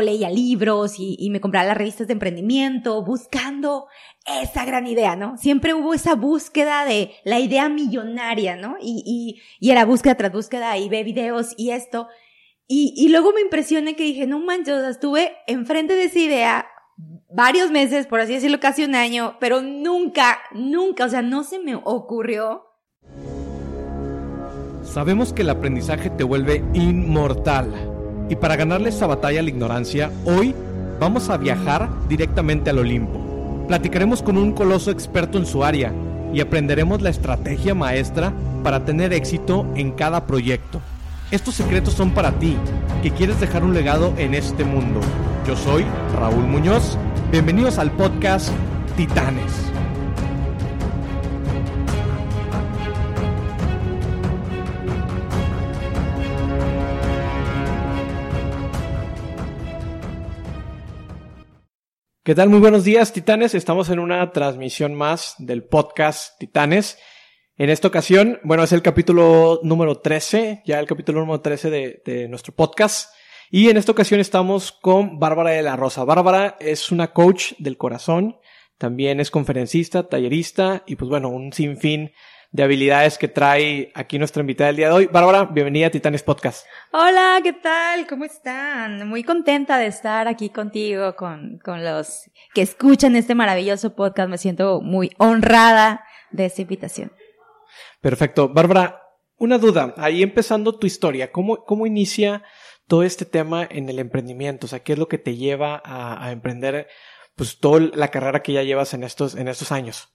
leía libros y, me compraba las revistas de emprendimiento, buscando esa gran idea, ¿no? Siempre hubo esa búsqueda de la idea millonaria, ¿no? Y, y, y era búsqueda tras búsqueda y ve videos y esto. Y, y luego me impresioné que dije, no manches, o sea, estuve enfrente de esa idea varios meses, por así decirlo, casi un año, pero nunca, nunca, o sea, no se me ocurrió. Sabemos que el aprendizaje te vuelve inmortal. Y para ganarle esa batalla a la ignorancia, hoy vamos a viajar directamente al Olimpo. Platicaremos con un coloso experto en su área y aprenderemos la estrategia maestra para tener éxito en cada proyecto. Estos secretos son para ti, que quieres dejar un legado en este mundo. Yo soy Raúl Muñoz. Bienvenidos al podcast Titanes. ¿Qué tal? Muy buenos días, Titanes. Estamos en una transmisión más del podcast Titanes. En esta ocasión, bueno, es el capítulo número 13, ya el capítulo número 13 de, nuestro podcast. Y en esta ocasión estamos con Bárbara de la Rosa. Bárbara es una coach del corazón, también es conferencista, tallerista y pues bueno, un sinfín de habilidades que trae aquí nuestra invitada del día de hoy. Bárbara, bienvenida a Titanes Podcast. Hola, ¿qué tal? ¿Cómo están? Muy contenta de estar aquí contigo, con, con los que escuchan este maravilloso podcast. Me siento muy honrada de esta invitación. Perfecto. Bárbara, una duda. Ahí empezando tu historia, ¿cómo, cómo inicia todo este tema en el emprendimiento? O sea, ¿qué es lo que te lleva a, a emprender pues toda la carrera que ya llevas en estos, en estos años?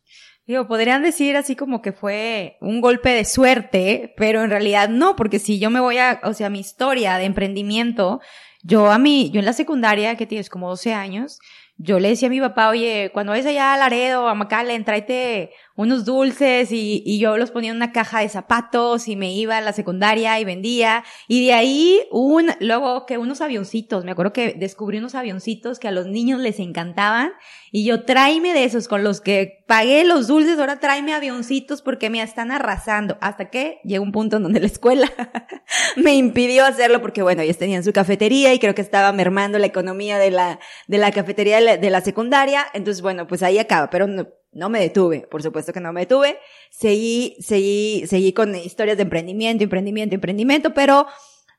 Digo, podrían decir así como que fue un golpe de suerte, pero en realidad no, porque si yo me voy a, o sea, mi historia de emprendimiento, yo a mí, yo en la secundaria, que tienes como 12 años, yo le decía a mi papá, oye, cuando vayas allá a Laredo, a McAllen, tráete unos dulces y, y, yo los ponía en una caja de zapatos y me iba a la secundaria y vendía. Y de ahí un, luego que unos avioncitos, me acuerdo que descubrí unos avioncitos que a los niños les encantaban y yo tráeme de esos con los que pagué los dulces, ahora tráeme avioncitos porque me están arrasando. Hasta que llegó un punto en donde la escuela me impidió hacerlo porque bueno, ellos tenían su cafetería y creo que estaba mermando la economía de la, de la cafetería de la, de la secundaria. Entonces bueno, pues ahí acaba, pero no, no me detuve, por supuesto que no me detuve. Seguí, seguí, seguí con historias de emprendimiento, emprendimiento, emprendimiento, pero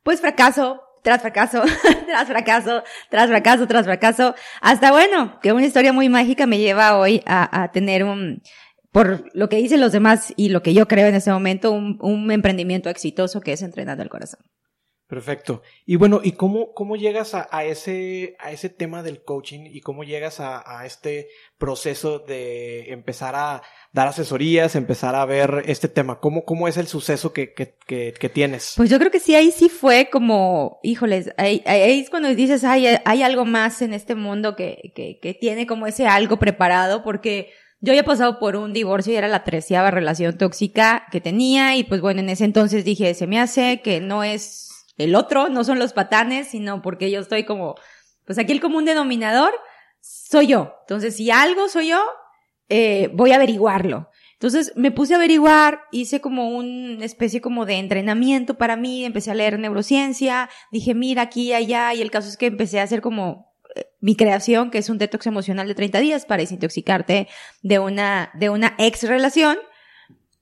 pues fracaso, tras fracaso, tras fracaso, tras fracaso, tras fracaso, hasta bueno, que una historia muy mágica me lleva hoy a, a tener un, por lo que dicen los demás y lo que yo creo en ese momento, un, un emprendimiento exitoso que es entrenando el corazón. Perfecto. Y bueno, ¿y cómo, cómo llegas a, a, ese, a ese tema del coaching y cómo llegas a, a, este proceso de empezar a dar asesorías, empezar a ver este tema? ¿Cómo, cómo es el suceso que, que, que, que tienes? Pues yo creo que sí, ahí sí fue como, híjoles, ahí, ahí es cuando dices, hay, hay algo más en este mundo que, que, que tiene como ese algo preparado porque yo había pasado por un divorcio y era la treceava relación tóxica que tenía y pues bueno, en ese entonces dije, se me hace que no es el otro, no son los patanes, sino porque yo estoy como, pues aquí el común denominador soy yo. Entonces, si algo soy yo, eh, voy a averiguarlo. Entonces me puse a averiguar, hice como una especie como de entrenamiento para mí, empecé a leer neurociencia, dije, mira aquí y allá, y el caso es que empecé a hacer como eh, mi creación, que es un detox emocional de 30 días para desintoxicarte de una, de una ex relación,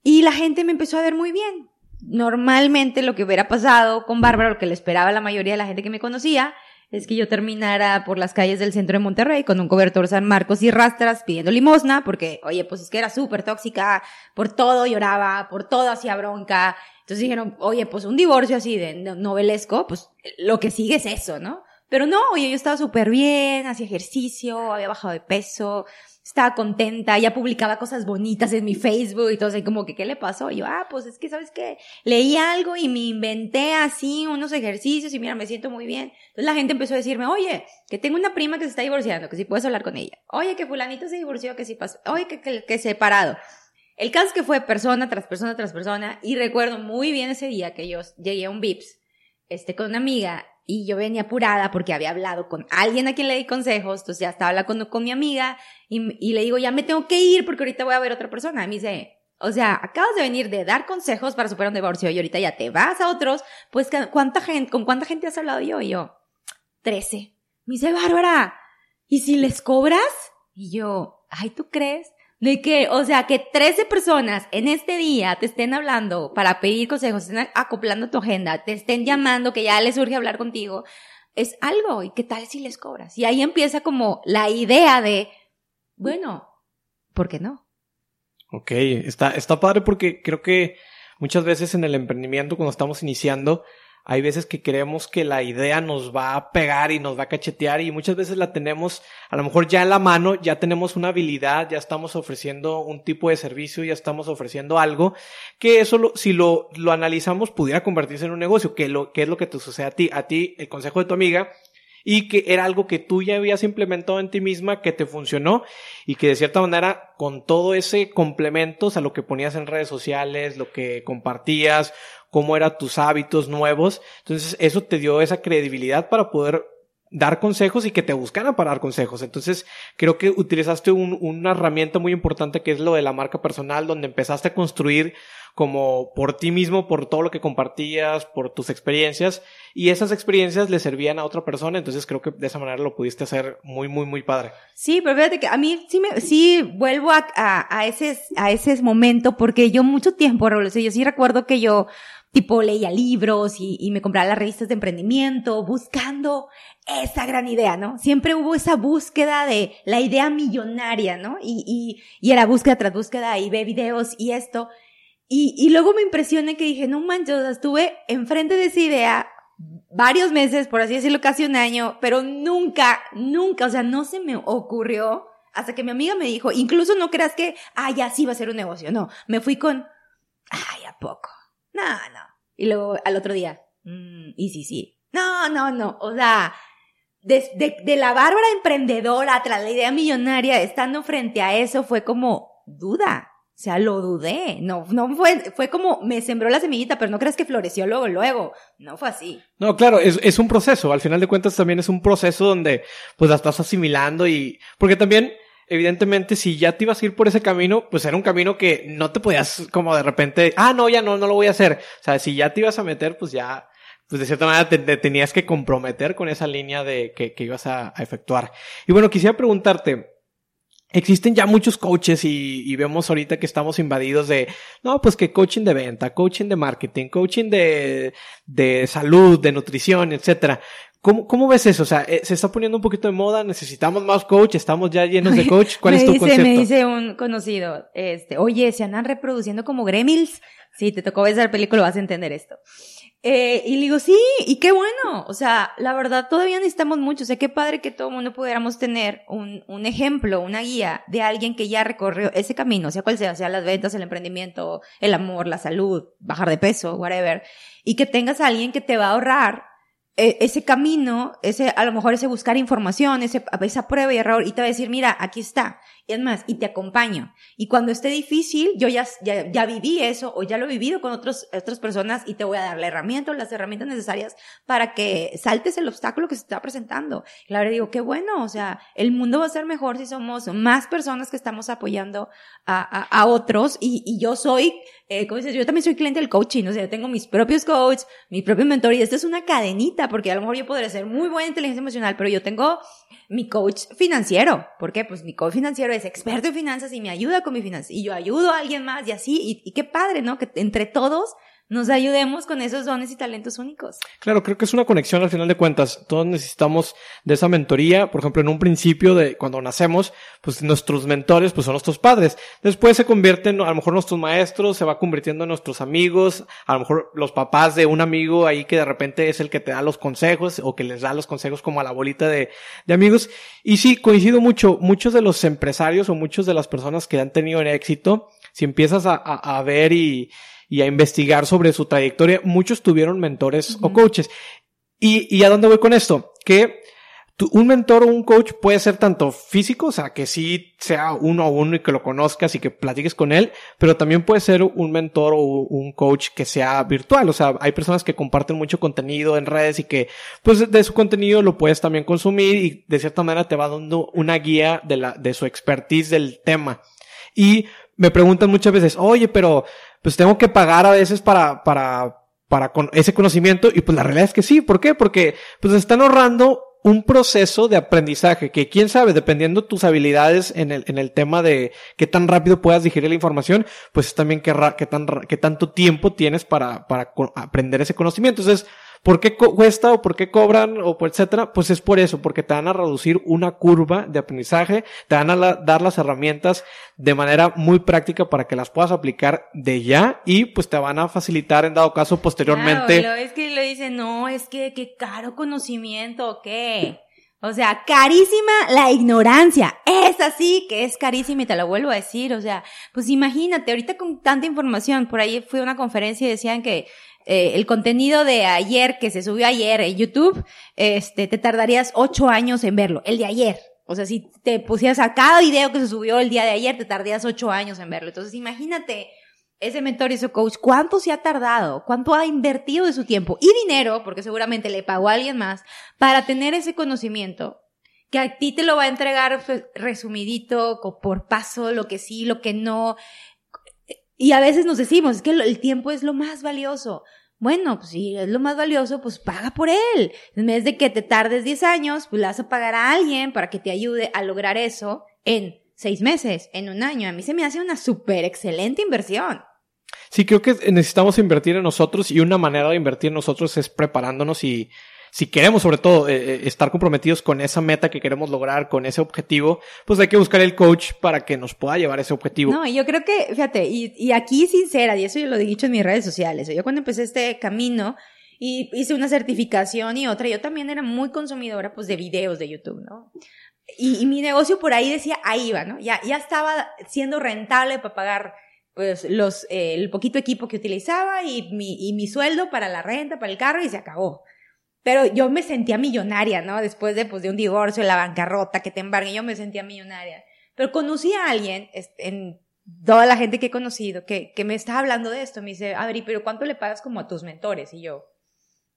y la gente me empezó a ver muy bien normalmente lo que hubiera pasado con Bárbara, lo que le esperaba la mayoría de la gente que me conocía, es que yo terminara por las calles del centro de Monterrey con un cobertor San Marcos y rastras pidiendo limosna, porque, oye, pues es que era súper tóxica, por todo lloraba, por todo hacía bronca. Entonces dijeron, oye, pues un divorcio así de novelesco, pues lo que sigue es eso, ¿no? Pero no, oye, yo estaba súper bien, hacía ejercicio, había bajado de peso, estaba contenta, ya publicaba cosas bonitas en mi Facebook y todo, así como que, ¿qué le pasó? Y yo, ah, pues es que, ¿sabes qué? Leí algo y me inventé así unos ejercicios y mira, me siento muy bien. Entonces la gente empezó a decirme, oye, que tengo una prima que se está divorciando, que si puedes hablar con ella. Oye, que fulanito se divorció, que si pasó. Oye, que, que, que separado. El caso es que fue persona tras persona tras persona y recuerdo muy bien ese día que yo llegué a un VIPS, este, con una amiga y yo venía apurada porque había hablado con alguien a quien le di consejos, entonces ya estaba hablando con, mi amiga y, y, le digo, ya me tengo que ir porque ahorita voy a ver a otra persona. Y me dice, o sea, acabas de venir de dar consejos para superar un divorcio y ahorita ya te vas a otros, pues ¿cuánta gente, con cuánta gente has hablado yo? Y yo, trece. Me dice, Bárbara, ¿y si les cobras? Y yo, ay, ¿tú crees? De que, o sea, que 13 personas en este día te estén hablando para pedir consejos, estén acoplando tu agenda, te estén llamando, que ya les surge hablar contigo, es algo. ¿Y qué tal si les cobras? Y ahí empieza como la idea de, bueno, ¿por qué no? Ok, está, está padre porque creo que muchas veces en el emprendimiento, cuando estamos iniciando, hay veces que creemos que la idea nos va a pegar y nos va a cachetear y muchas veces la tenemos a lo mejor ya en la mano, ya tenemos una habilidad, ya estamos ofreciendo un tipo de servicio, ya estamos ofreciendo algo que eso si lo, lo analizamos pudiera convertirse en un negocio, que, lo, que es lo que te sucede a ti. A ti, el consejo de tu amiga y que era algo que tú ya habías implementado en ti misma, que te funcionó y que de cierta manera con todo ese complemento, o sea, lo que ponías en redes sociales, lo que compartías, cómo eran tus hábitos nuevos, entonces eso te dio esa credibilidad para poder dar consejos y que te buscaran para dar consejos. Entonces, creo que utilizaste un, una herramienta muy importante que es lo de la marca personal, donde empezaste a construir como por ti mismo, por todo lo que compartías, por tus experiencias, y esas experiencias le servían a otra persona, entonces creo que de esa manera lo pudiste hacer muy, muy, muy padre. Sí, pero fíjate que a mí sí me, sí vuelvo a, a, ese, a ese momento, porque yo mucho tiempo, Raúl, yo sí recuerdo que yo, tipo, leía libros y, y me compraba las revistas de emprendimiento, buscando esa gran idea, ¿no? Siempre hubo esa búsqueda de la idea millonaria, ¿no? Y, y, y era búsqueda tras búsqueda y ve videos y esto. Y, y luego me impresioné que dije, no manches, estuve enfrente de esa idea varios meses, por así decirlo, casi un año, pero nunca, nunca, o sea, no se me ocurrió hasta que mi amiga me dijo, incluso no creas que, ah, ya sí va a ser un negocio, no, me fui con, ay, ¿a poco? No, no. Y luego al otro día, mmm, y sí, sí. No, no, no, o sea, de, de, de la bárbara emprendedora tras la idea millonaria, estando frente a eso, fue como duda. O sea, lo dudé. No, no fue, fue como me sembró la semillita, pero no creas que floreció luego, luego. No fue así. No, claro, es, es un proceso. Al final de cuentas también es un proceso donde pues la estás asimilando y, porque también, evidentemente, si ya te ibas a ir por ese camino, pues era un camino que no te podías como de repente, ah, no, ya no, no lo voy a hacer. O sea, si ya te ibas a meter, pues ya, pues de cierta manera te, tenías que comprometer con esa línea de que, que ibas a, efectuar. Y bueno, quisiera preguntarte, Existen ya muchos coaches y, y, vemos ahorita que estamos invadidos de, no, pues que coaching de venta, coaching de marketing, coaching de, de salud, de nutrición, etcétera. ¿Cómo, ¿Cómo ves eso? O sea, eh, se está poniendo un poquito de moda, necesitamos más coach, estamos ya llenos de coach. ¿Cuál es tu dice, concepto? Me dice un conocido, este, oye, se andan reproduciendo como gremlins. Si te tocó ver esa película vas a entender esto. Eh, y le digo, sí, y qué bueno. O sea, la verdad, todavía necesitamos mucho. O sea, qué padre que todo el mundo pudiéramos tener un, un ejemplo, una guía de alguien que ya recorrió ese camino, sea cual sea, sea las ventas, el emprendimiento, el amor, la salud, bajar de peso, whatever. Y que tengas a alguien que te va a ahorrar ese camino, ese, a lo mejor ese buscar información, ese, esa prueba y error, y te va a decir, mira, aquí está. Y es más, y te acompaño. Y cuando esté difícil, yo ya, ya, ya viví eso o ya lo he vivido con otros, otras personas y te voy a dar la herramienta o las herramientas necesarias para que saltes el obstáculo que se está presentando. Y la digo, qué bueno, o sea, el mundo va a ser mejor si somos más personas que estamos apoyando a, a, a otros y, y yo soy, eh, como dices, yo también soy cliente del coaching, o sea, yo tengo mis propios coaches, mi propio mentor y esto es una cadenita porque a lo mejor yo podría ser muy buena inteligencia emocional, pero yo tengo mi coach financiero. ¿Por qué? Pues mi coach financiero es experto en finanzas y me ayuda con mi finanzas. Y yo ayudo a alguien más y así. Y, y qué padre, ¿no? Que entre todos nos ayudemos con esos dones y talentos únicos. Claro, creo que es una conexión al final de cuentas. Todos necesitamos de esa mentoría. Por ejemplo, en un principio de cuando nacemos, pues nuestros mentores pues son nuestros padres. Después se convierten a lo mejor nuestros maestros, se va convirtiendo en nuestros amigos, a lo mejor los papás de un amigo ahí que de repente es el que te da los consejos o que les da los consejos como a la bolita de, de amigos. Y sí, coincido mucho. Muchos de los empresarios o muchos de las personas que han tenido éxito, si empiezas a, a, a ver y, y a investigar sobre su trayectoria, muchos tuvieron mentores uh -huh. o coaches. ¿Y, ¿Y a dónde voy con esto? Que tu, un mentor o un coach puede ser tanto físico, o sea, que sí sea uno a uno y que lo conozcas y que platiques con él, pero también puede ser un mentor o un coach que sea virtual, o sea, hay personas que comparten mucho contenido en redes y que, pues, de su contenido lo puedes también consumir y de cierta manera te va dando una guía de la, de su expertise del tema. Y me preguntan muchas veces, oye, pero pues tengo que pagar a veces para, para, para con ese conocimiento y pues la realidad es que sí. ¿Por qué? Porque pues están ahorrando un proceso de aprendizaje que quién sabe, dependiendo tus habilidades en el, en el tema de qué tan rápido puedas digerir la información, pues también qué, qué, tan, qué tanto tiempo tienes para, para aprender ese conocimiento. Entonces, ¿Por qué cuesta o por qué cobran o etcétera? Pues es por eso, porque te van a reducir una curva de aprendizaje, te van a dar las herramientas de manera muy práctica para que las puedas aplicar de ya y pues te van a facilitar en dado caso posteriormente. Claro, es que lo dicen, no, es que qué caro conocimiento, ¿qué? O sea, carísima la ignorancia. Es así que es carísima y te lo vuelvo a decir. O sea, pues imagínate, ahorita con tanta información, por ahí fui a una conferencia y decían que eh, el contenido de ayer que se subió ayer en YouTube, este, te tardarías ocho años en verlo, el de ayer. O sea, si te pusieras a cada video que se subió el día de ayer, te tardarías ocho años en verlo. Entonces, imagínate ese mentor y ese coach, ¿cuánto se ha tardado? ¿Cuánto ha invertido de su tiempo y dinero? Porque seguramente le pagó a alguien más para tener ese conocimiento que a ti te lo va a entregar pues, resumidito, por paso, lo que sí, lo que no. Y a veces nos decimos, es que el tiempo es lo más valioso. Bueno, pues si es lo más valioso, pues paga por él. En vez de que te tardes 10 años, pues le vas a pagar a alguien para que te ayude a lograr eso en seis meses, en un año. A mí se me hace una súper excelente inversión. Sí, creo que necesitamos invertir en nosotros y una manera de invertir en nosotros es preparándonos y si queremos sobre todo eh, eh, estar comprometidos con esa meta que queremos lograr, con ese objetivo, pues hay que buscar el coach para que nos pueda llevar a ese objetivo. No, yo creo que, fíjate, y, aquí sincera, y eso yo lo he dicho en mis redes sociales, yo cuando empecé este camino, y hice una certificación y otra, yo también era muy consumidora pues de videos de YouTube, ¿no? Y, mi negocio por ahí decía, ahí va, ¿no? Ya, ya estaba siendo rentable para pagar pues los, eh, el poquito equipo que utilizaba y mi, y mi sueldo para la renta, para el carro y se acabó. Pero yo me sentía millonaria, ¿no? Después de, pues, de un divorcio, la bancarrota, que te embargue, yo me sentía millonaria. Pero conocí a alguien, en toda la gente que he conocido, que, que me estaba hablando de esto. Me dice, Adri, pero ¿cuánto le pagas como a tus mentores? Y yo,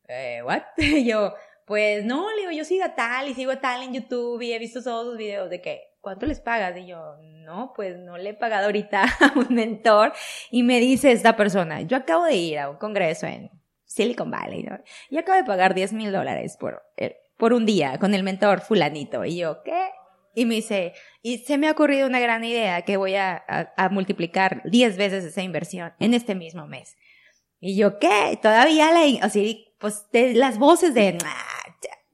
eh, ¿what? Y yo, pues no, le digo, yo sigo a tal y sigo a tal en YouTube y he visto todos sus videos de que, ¿cuánto les pagas? Y yo, no, pues no le he pagado ahorita a un mentor. Y me dice esta persona, yo acabo de ir a un congreso en Silicon Valley, ¿no? Y acabo de pagar 10 mil dólares por, eh, por un día con el mentor fulanito. Y yo, ¿qué? Y me dice, y se me ha ocurrido una gran idea que voy a, a, multiplicar 10 veces esa inversión en este mismo mes. Y yo, ¿qué? Todavía la, así, pues, de las voces de, ah,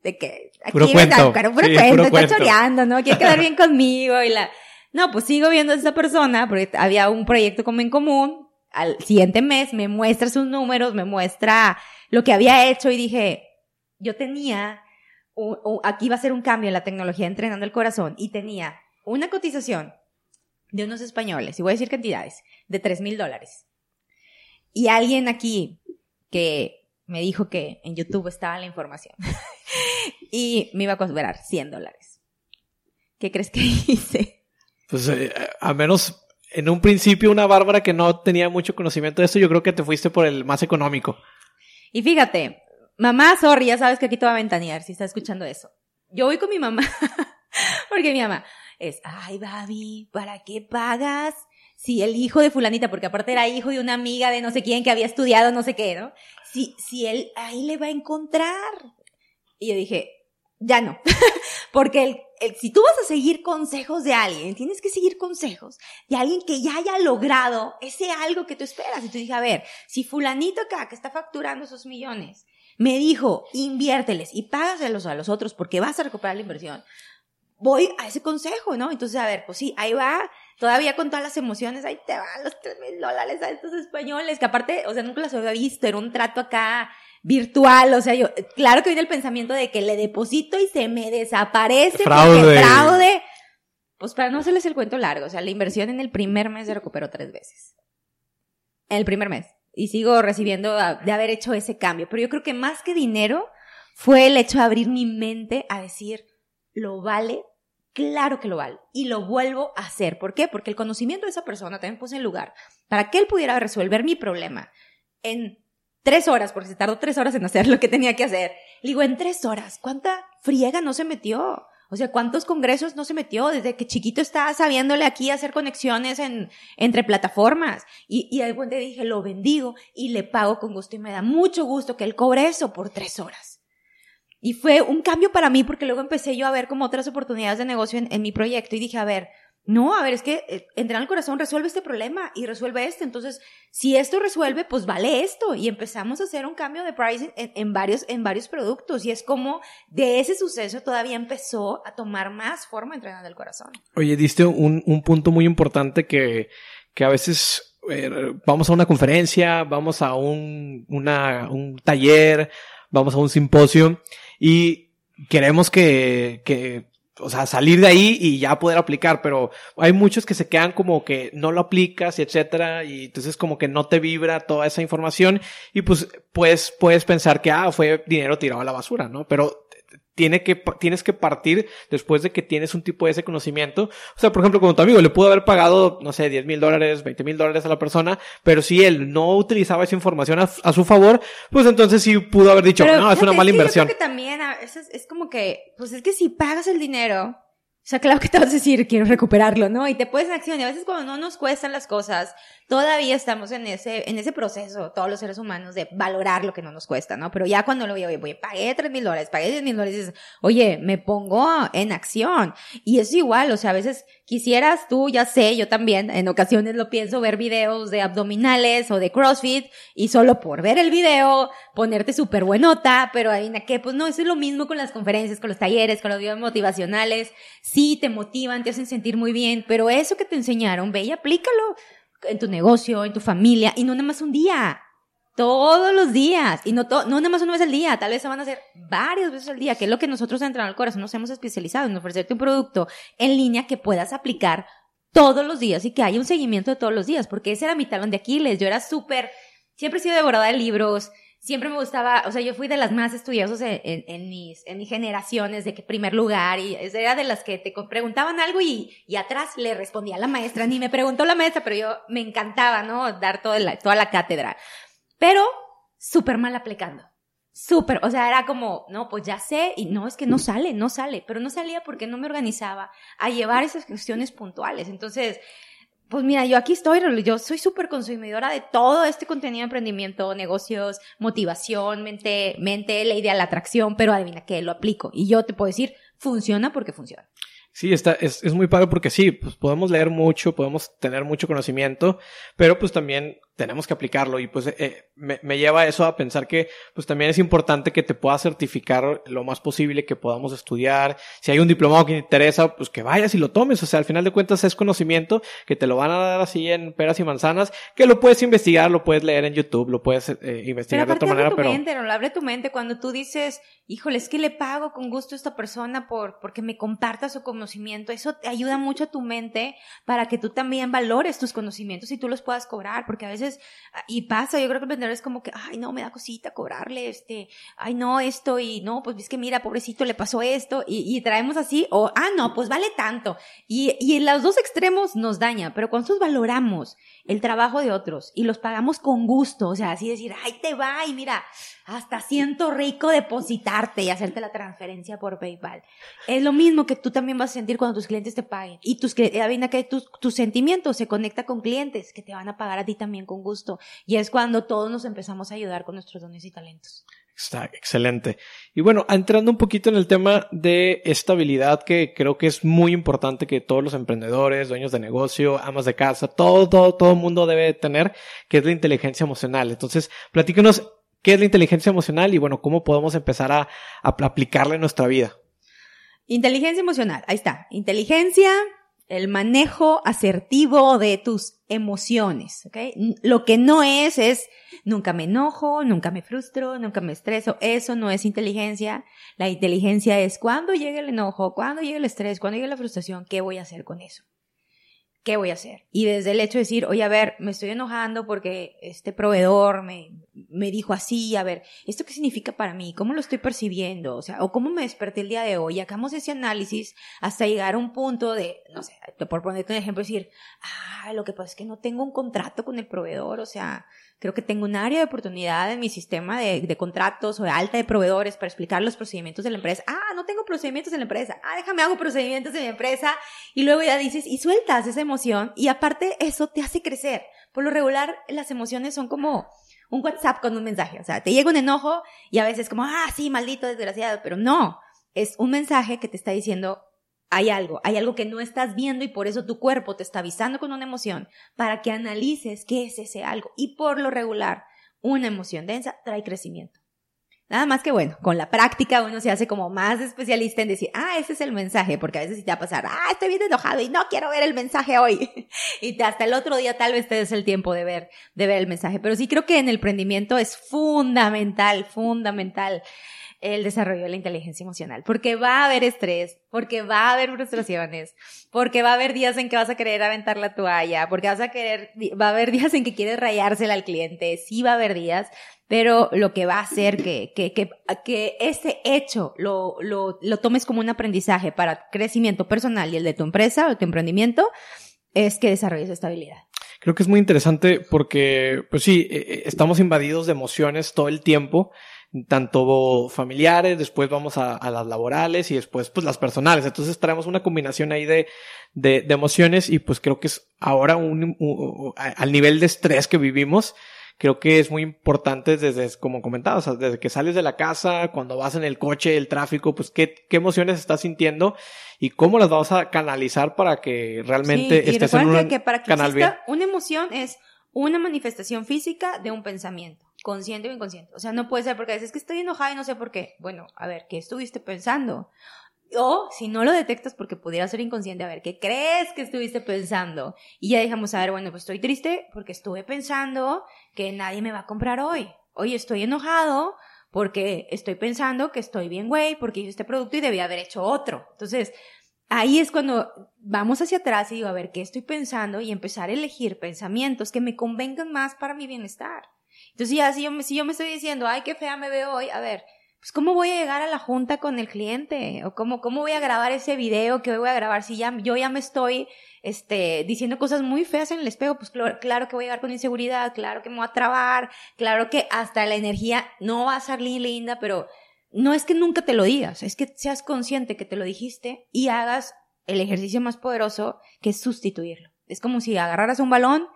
de que, aquí puro cuento, puro, puro cuento, está choreando, ¿no? Quiere quedar bien conmigo y la, no, pues sigo viendo a esa persona porque había un proyecto como en común, al siguiente mes me muestra sus números, me muestra lo que había hecho y dije, yo tenía, aquí va a ser un cambio en la tecnología entrenando el corazón y tenía una cotización de unos españoles, y voy a decir cantidades, de tres mil dólares. Y alguien aquí que me dijo que en YouTube estaba la información y me iba a cobrar 100 dólares. ¿Qué crees que hice? Pues eh, a menos en un principio una Bárbara que no tenía mucho conocimiento de esto, yo creo que te fuiste por el más económico. Y fíjate, mamá, sorry, ya sabes que aquí te va a ventanear si estás escuchando eso. Yo voy con mi mamá, porque mi mamá es, ay, Babi, ¿para qué pagas? Si el hijo de fulanita, porque aparte era hijo de una amiga de no sé quién que había estudiado no sé qué, ¿no? Si, si él ahí le va a encontrar. Y yo dije, ya no. Porque el, si tú vas a seguir consejos de alguien, tienes que seguir consejos de alguien que ya haya logrado ese algo que tú esperas. Y tú dije, a ver, si fulanito acá que está facturando esos millones me dijo, inviérteles y págaselos a los otros porque vas a recuperar la inversión, voy a ese consejo, ¿no? Entonces, a ver, pues sí, ahí va, todavía con todas las emociones, ahí te van los tres mil dólares a estos españoles, que aparte, o sea, nunca los había visto, era un trato acá virtual, o sea, yo, claro que viene el pensamiento de que le deposito y se me desaparece fraude. porque fraude. Pues para no hacerles el cuento largo, o sea, la inversión en el primer mes se recuperó tres veces. En el primer mes. Y sigo recibiendo de haber hecho ese cambio. Pero yo creo que más que dinero fue el hecho de abrir mi mente a decir, lo vale, claro que lo vale. Y lo vuelvo a hacer. ¿Por qué? Porque el conocimiento de esa persona también puse en lugar para que él pudiera resolver mi problema en tres horas, porque se tardó tres horas en hacer lo que tenía que hacer. Le digo, en tres horas, ¿cuánta friega no se metió? O sea, ¿cuántos congresos no se metió? Desde que chiquito estaba sabiéndole aquí hacer conexiones en, entre plataformas. Y, y al dije, lo bendigo y le pago con gusto y me da mucho gusto que él cobre eso por tres horas. Y fue un cambio para mí porque luego empecé yo a ver como otras oportunidades de negocio en mi proyecto y dije, a ver, no, a ver, es que eh, entrar al corazón resuelve este problema y resuelve este. Entonces, si esto resuelve, pues vale esto. Y empezamos a hacer un cambio de pricing en, varios, en varios productos. Y es como de ese suceso todavía empezó a tomar más forma entrenar del corazón. Oye, diste un, un punto muy importante que, que a veces eh, vamos a una conferencia, vamos a un, un taller, vamos a un simposio y queremos que, que o sea, salir de ahí y ya poder aplicar, pero hay muchos que se quedan como que no lo aplicas y etcétera, y entonces como que no te vibra toda esa información y pues puedes, puedes pensar que, ah, fue dinero tirado a la basura, ¿no? Pero tiene que, tienes que partir después de que tienes un tipo de ese conocimiento. O sea, por ejemplo, como tu amigo, le pudo haber pagado, no sé, 10 mil dólares, 20 mil dólares a la persona, pero si él no utilizaba esa información a, su favor, pues entonces sí pudo haber dicho, no, es una mala inversión. Yo creo que también es como que, pues es que si pagas el dinero, o sea, claro que te vas a decir, quiero recuperarlo, ¿no? Y te puedes en acción. Y a veces cuando no nos cuestan las cosas, todavía estamos en ese, en ese proceso, todos los seres humanos, de valorar lo que no nos cuesta, ¿no? Pero ya cuando lo veo, oye, pagué tres mil dólares, pagué diez mil dólares, dices, oye, me pongo en acción. Y es igual, o sea, a veces quisieras tú, ya sé, yo también, en ocasiones lo pienso, ver videos de abdominales o de CrossFit y solo por ver el video, ponerte súper buenota, pero ahí, ¿qué? Pues no, eso es lo mismo con las conferencias, con los talleres, con los videos motivacionales. Sí, te motivan, te hacen sentir muy bien, pero eso que te enseñaron, ve y aplícalo en tu negocio, en tu familia, y no nada más un día, todos los días, y no, no nada más una vez al día, tal vez se van a hacer varias veces al día, que es lo que nosotros en al Corazón nos hemos especializado, en ofrecerte un producto en línea que puedas aplicar todos los días y que haya un seguimiento de todos los días, porque ese era mi talón de Aquiles, yo era súper, siempre he sido devorada de libros, siempre me gustaba, o sea, yo fui de las más estudiosas en, en, mis, en mis generaciones, de que primer lugar, y era de las que te preguntaban algo y, y atrás le respondía la maestra, ni me preguntó la maestra, pero yo me encantaba, ¿no? Dar toda la, toda la cátedra. Pero súper mal aplicando. Súper, o sea, era como, no, pues ya sé, y no, es que no sale, no sale, pero no salía porque no me organizaba a llevar esas cuestiones puntuales. Entonces, pues mira, yo aquí estoy, yo soy súper consumidora de todo este contenido de emprendimiento, negocios, motivación, mente, mente, la idea de la atracción, pero adivina que lo aplico. Y yo te puedo decir, funciona porque funciona. Sí, está, es, es muy padre porque sí, pues podemos leer mucho, podemos tener mucho conocimiento, pero pues también tenemos que aplicarlo y pues eh, me, me, lleva eso a pensar que pues también es importante que te puedas certificar lo más posible, que podamos estudiar. Si hay un diplomado que te interesa, pues que vayas y lo tomes. O sea, al final de cuentas es conocimiento que te lo van a dar así en peras y manzanas, que lo puedes investigar, lo puedes leer en YouTube, lo puedes eh, investigar de otra manera. Tu pero mente, no abre tu mente cuando tú dices, híjole, es que le pago con gusto a esta persona por, porque me comparta su conocimiento. Eso te ayuda mucho a tu mente para que tú también valores tus conocimientos y tú los puedas cobrar, porque a veces Ah, y pasa, yo creo que el vendedor es como que, ay, no, me da cosita cobrarle, este, ay, no, esto, y no, pues es que mira, pobrecito, le pasó esto, y, traemos así, o, ah, no, pues vale tanto. Y, y en los dos extremos nos daña, pero cuando nosotros valoramos el trabajo de otros y los pagamos con gusto, o sea, así decir, ay, te va, y mira, hasta siento rico depositarte y hacerte la transferencia por PayPal. Es lo mismo que tú también vas a sentir cuando tus clientes te paguen. Y tus, que tus, tus sentimientos se conecta con clientes que te van a pagar a ti también con gusto. Y es cuando todos nos empezamos a ayudar con nuestros dones y talentos. Está excelente. Y bueno, entrando un poquito en el tema de estabilidad, que creo que es muy importante que todos los emprendedores, dueños de negocio, amas de casa, todo, todo, todo mundo debe tener, que es la inteligencia emocional. Entonces, platícanos qué es la inteligencia emocional y bueno, cómo podemos empezar a, aplicarla en nuestra vida. Inteligencia emocional, ahí está. Inteligencia, el manejo asertivo de tus emociones, ¿ok? Lo que no es es nunca me enojo, nunca me frustro, nunca me estreso. Eso no es inteligencia. La inteligencia es cuando llega el enojo, cuando llega el estrés, cuando llega la frustración, ¿qué voy a hacer con eso? ¿qué voy a hacer? Y desde el hecho de decir, oye, a ver, me estoy enojando porque este proveedor me, me dijo así, a ver, ¿esto qué significa para mí? ¿Cómo lo estoy percibiendo? O sea, o cómo me desperté el día de hoy. Hagamos ese análisis hasta llegar a un punto de, no sé, por ponerte un ejemplo, decir, ah, lo que pasa es que no tengo un contrato con el proveedor, o sea, Creo que tengo un área de oportunidad en mi sistema de, de, contratos o de alta de proveedores para explicar los procedimientos de la empresa. Ah, no tengo procedimientos en la empresa. Ah, déjame hago procedimientos en mi empresa. Y luego ya dices, y sueltas esa emoción. Y aparte eso te hace crecer. Por lo regular, las emociones son como un WhatsApp con un mensaje. O sea, te llega un enojo y a veces como, ah, sí, maldito desgraciado, pero no. Es un mensaje que te está diciendo, hay algo, hay algo que no estás viendo y por eso tu cuerpo te está avisando con una emoción para que analices qué es ese algo. Y por lo regular, una emoción densa trae crecimiento. Nada más que bueno, con la práctica uno se hace como más especialista en decir, ah, ese es el mensaje, porque a veces sí te va a pasar, ah, estoy bien enojado y no quiero ver el mensaje hoy. y hasta el otro día tal vez te des el tiempo de ver, de ver el mensaje. Pero sí creo que en el emprendimiento es fundamental, fundamental el desarrollo de la inteligencia emocional, porque va a haber estrés, porque va a haber frustraciones, porque va a haber días en que vas a querer aventar la toalla, porque vas a querer, va a haber días en que quieres rayársela al cliente, sí va a haber días, pero lo que va a hacer que, que, que, que ese hecho lo, lo, lo tomes como un aprendizaje para crecimiento personal y el de tu empresa o tu emprendimiento es que desarrolles estabilidad. Creo que es muy interesante porque, pues sí, eh, eh, estamos invadidos de emociones todo el tiempo tanto familiares, después vamos a, a, las laborales y después pues las personales. Entonces traemos una combinación ahí de, de, de emociones y pues creo que es ahora un, un, al nivel de estrés que vivimos, creo que es muy importante desde, como comentaba, o sea, desde que sales de la casa, cuando vas en el coche, el tráfico, pues qué, qué emociones estás sintiendo y cómo las vamos a canalizar para que realmente sí, estés en un que para que canal bien. Una emoción es una manifestación física de un pensamiento consciente o inconsciente. O sea, no puede ser porque a veces es que estoy enojada y no sé por qué. Bueno, a ver, ¿qué estuviste pensando? O si no lo detectas porque pudiera ser inconsciente, a ver, ¿qué crees que estuviste pensando? Y ya dejamos saber, bueno, pues estoy triste porque estuve pensando que nadie me va a comprar hoy. Hoy estoy enojado porque estoy pensando que estoy bien, güey, porque hice este producto y debía haber hecho otro. Entonces, ahí es cuando vamos hacia atrás y digo, a ver, ¿qué estoy pensando? Y empezar a elegir pensamientos que me convengan más para mi bienestar. Entonces ya, si yo, si yo me estoy diciendo, ay, qué fea me veo hoy, a ver, pues cómo voy a llegar a la junta con el cliente o cómo, cómo voy a grabar ese video que hoy voy a grabar si ya, yo ya me estoy, este, diciendo cosas muy feas en el espejo, pues claro, claro que voy a llegar con inseguridad, claro que me voy a trabar, claro que hasta la energía no va a salir linda, pero no es que nunca te lo digas, es que seas consciente que te lo dijiste y hagas el ejercicio más poderoso que es sustituirlo. Es como si agarraras un balón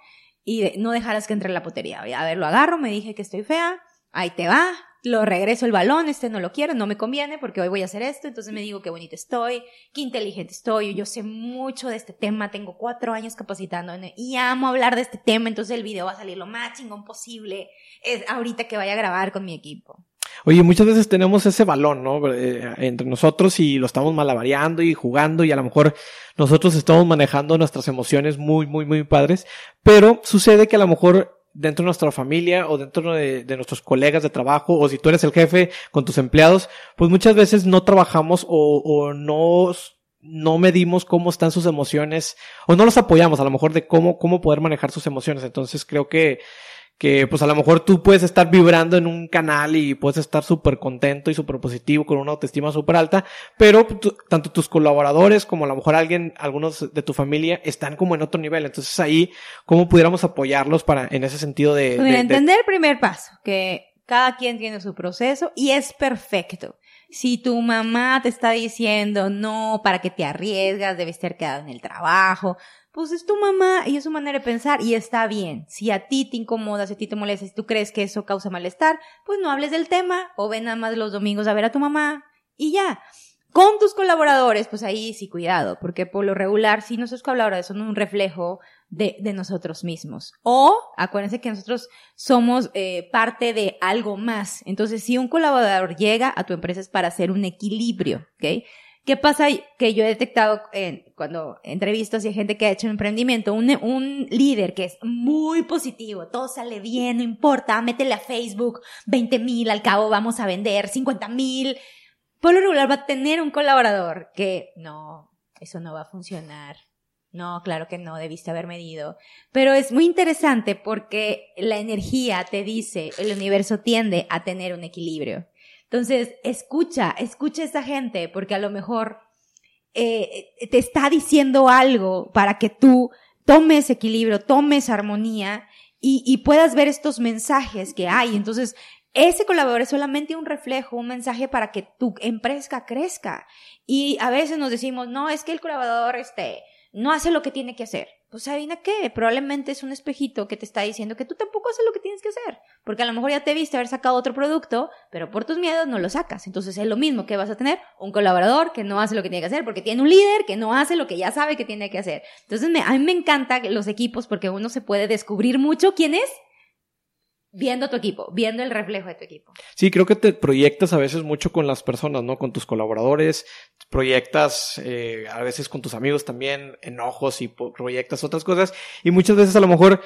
y no dejaras que entre la potería. A ver, lo agarro, me dije que estoy fea, ahí te va, lo regreso el balón, este no lo quiero, no me conviene porque hoy voy a hacer esto, entonces me digo qué bonita estoy, qué inteligente estoy, yo sé mucho de este tema, tengo cuatro años capacitando y amo hablar de este tema, entonces el video va a salir lo más chingón posible, es ahorita que vaya a grabar con mi equipo. Oye, muchas veces tenemos ese balón, ¿no? Eh, entre nosotros y lo estamos malabareando y jugando y a lo mejor nosotros estamos manejando nuestras emociones muy, muy, muy padres, pero sucede que a lo mejor dentro de nuestra familia o dentro de, de, nuestros colegas de trabajo o si tú eres el jefe con tus empleados, pues muchas veces no trabajamos o, o no, no medimos cómo están sus emociones o no los apoyamos a lo mejor de cómo, cómo poder manejar sus emociones. Entonces creo que que pues a lo mejor tú puedes estar vibrando en un canal y puedes estar súper contento y súper positivo con una autoestima súper alta, pero tanto tus colaboradores como a lo mejor alguien, algunos de tu familia están como en otro nivel. Entonces ahí, ¿cómo pudiéramos apoyarlos para, en ese sentido de... Pues de, entender el primer paso, que cada quien tiene su proceso y es perfecto. Si tu mamá te está diciendo no, para que te arriesgas, debes estar quedado en el trabajo, pues es tu mamá y es su manera de pensar y está bien. Si a ti te incomoda, si a ti te molesta, si tú crees que eso causa malestar, pues no hables del tema o ven nada más los domingos a ver a tu mamá y ya. Con tus colaboradores, pues ahí sí cuidado, porque por lo regular, si nuestros colaboradores son un reflejo de, de nosotros mismos. O acuérdense que nosotros somos eh, parte de algo más. Entonces, si un colaborador llega a tu empresa es para hacer un equilibrio, ¿ok? ¿Qué pasa? Que yo he detectado en, cuando entrevisto a gente que ha hecho un emprendimiento, un, un líder que es muy positivo, todo sale bien, no importa, métele a Facebook 20 mil, al cabo vamos a vender 50 mil. Por lo regular va a tener un colaborador que no, eso no va a funcionar. No, claro que no, debiste haber medido. Pero es muy interesante porque la energía te dice, el universo tiende a tener un equilibrio. Entonces, escucha, escucha a esa gente, porque a lo mejor eh, te está diciendo algo para que tú tomes equilibrio, tomes armonía y, puedas ver estos mensajes que hay. Entonces, ese colaborador es solamente un reflejo, un mensaje para que tu empresa crezca. Y a veces nos decimos, no, es que el colaborador, este, no hace lo que tiene que hacer. Pues adivina qué, probablemente es un espejito que te está diciendo que tú tampoco haces lo que tienes que hacer, porque a lo mejor ya te viste haber sacado otro producto, pero por tus miedos no lo sacas. Entonces es lo mismo que vas a tener un colaborador que no hace lo que tiene que hacer, porque tiene un líder que no hace lo que ya sabe que tiene que hacer. Entonces me, a mí me encantan los equipos porque uno se puede descubrir mucho quién es viendo tu equipo, viendo el reflejo de tu equipo. Sí, creo que te proyectas a veces mucho con las personas, ¿no? Con tus colaboradores, proyectas eh, a veces con tus amigos también enojos y proyectas otras cosas y muchas veces a lo mejor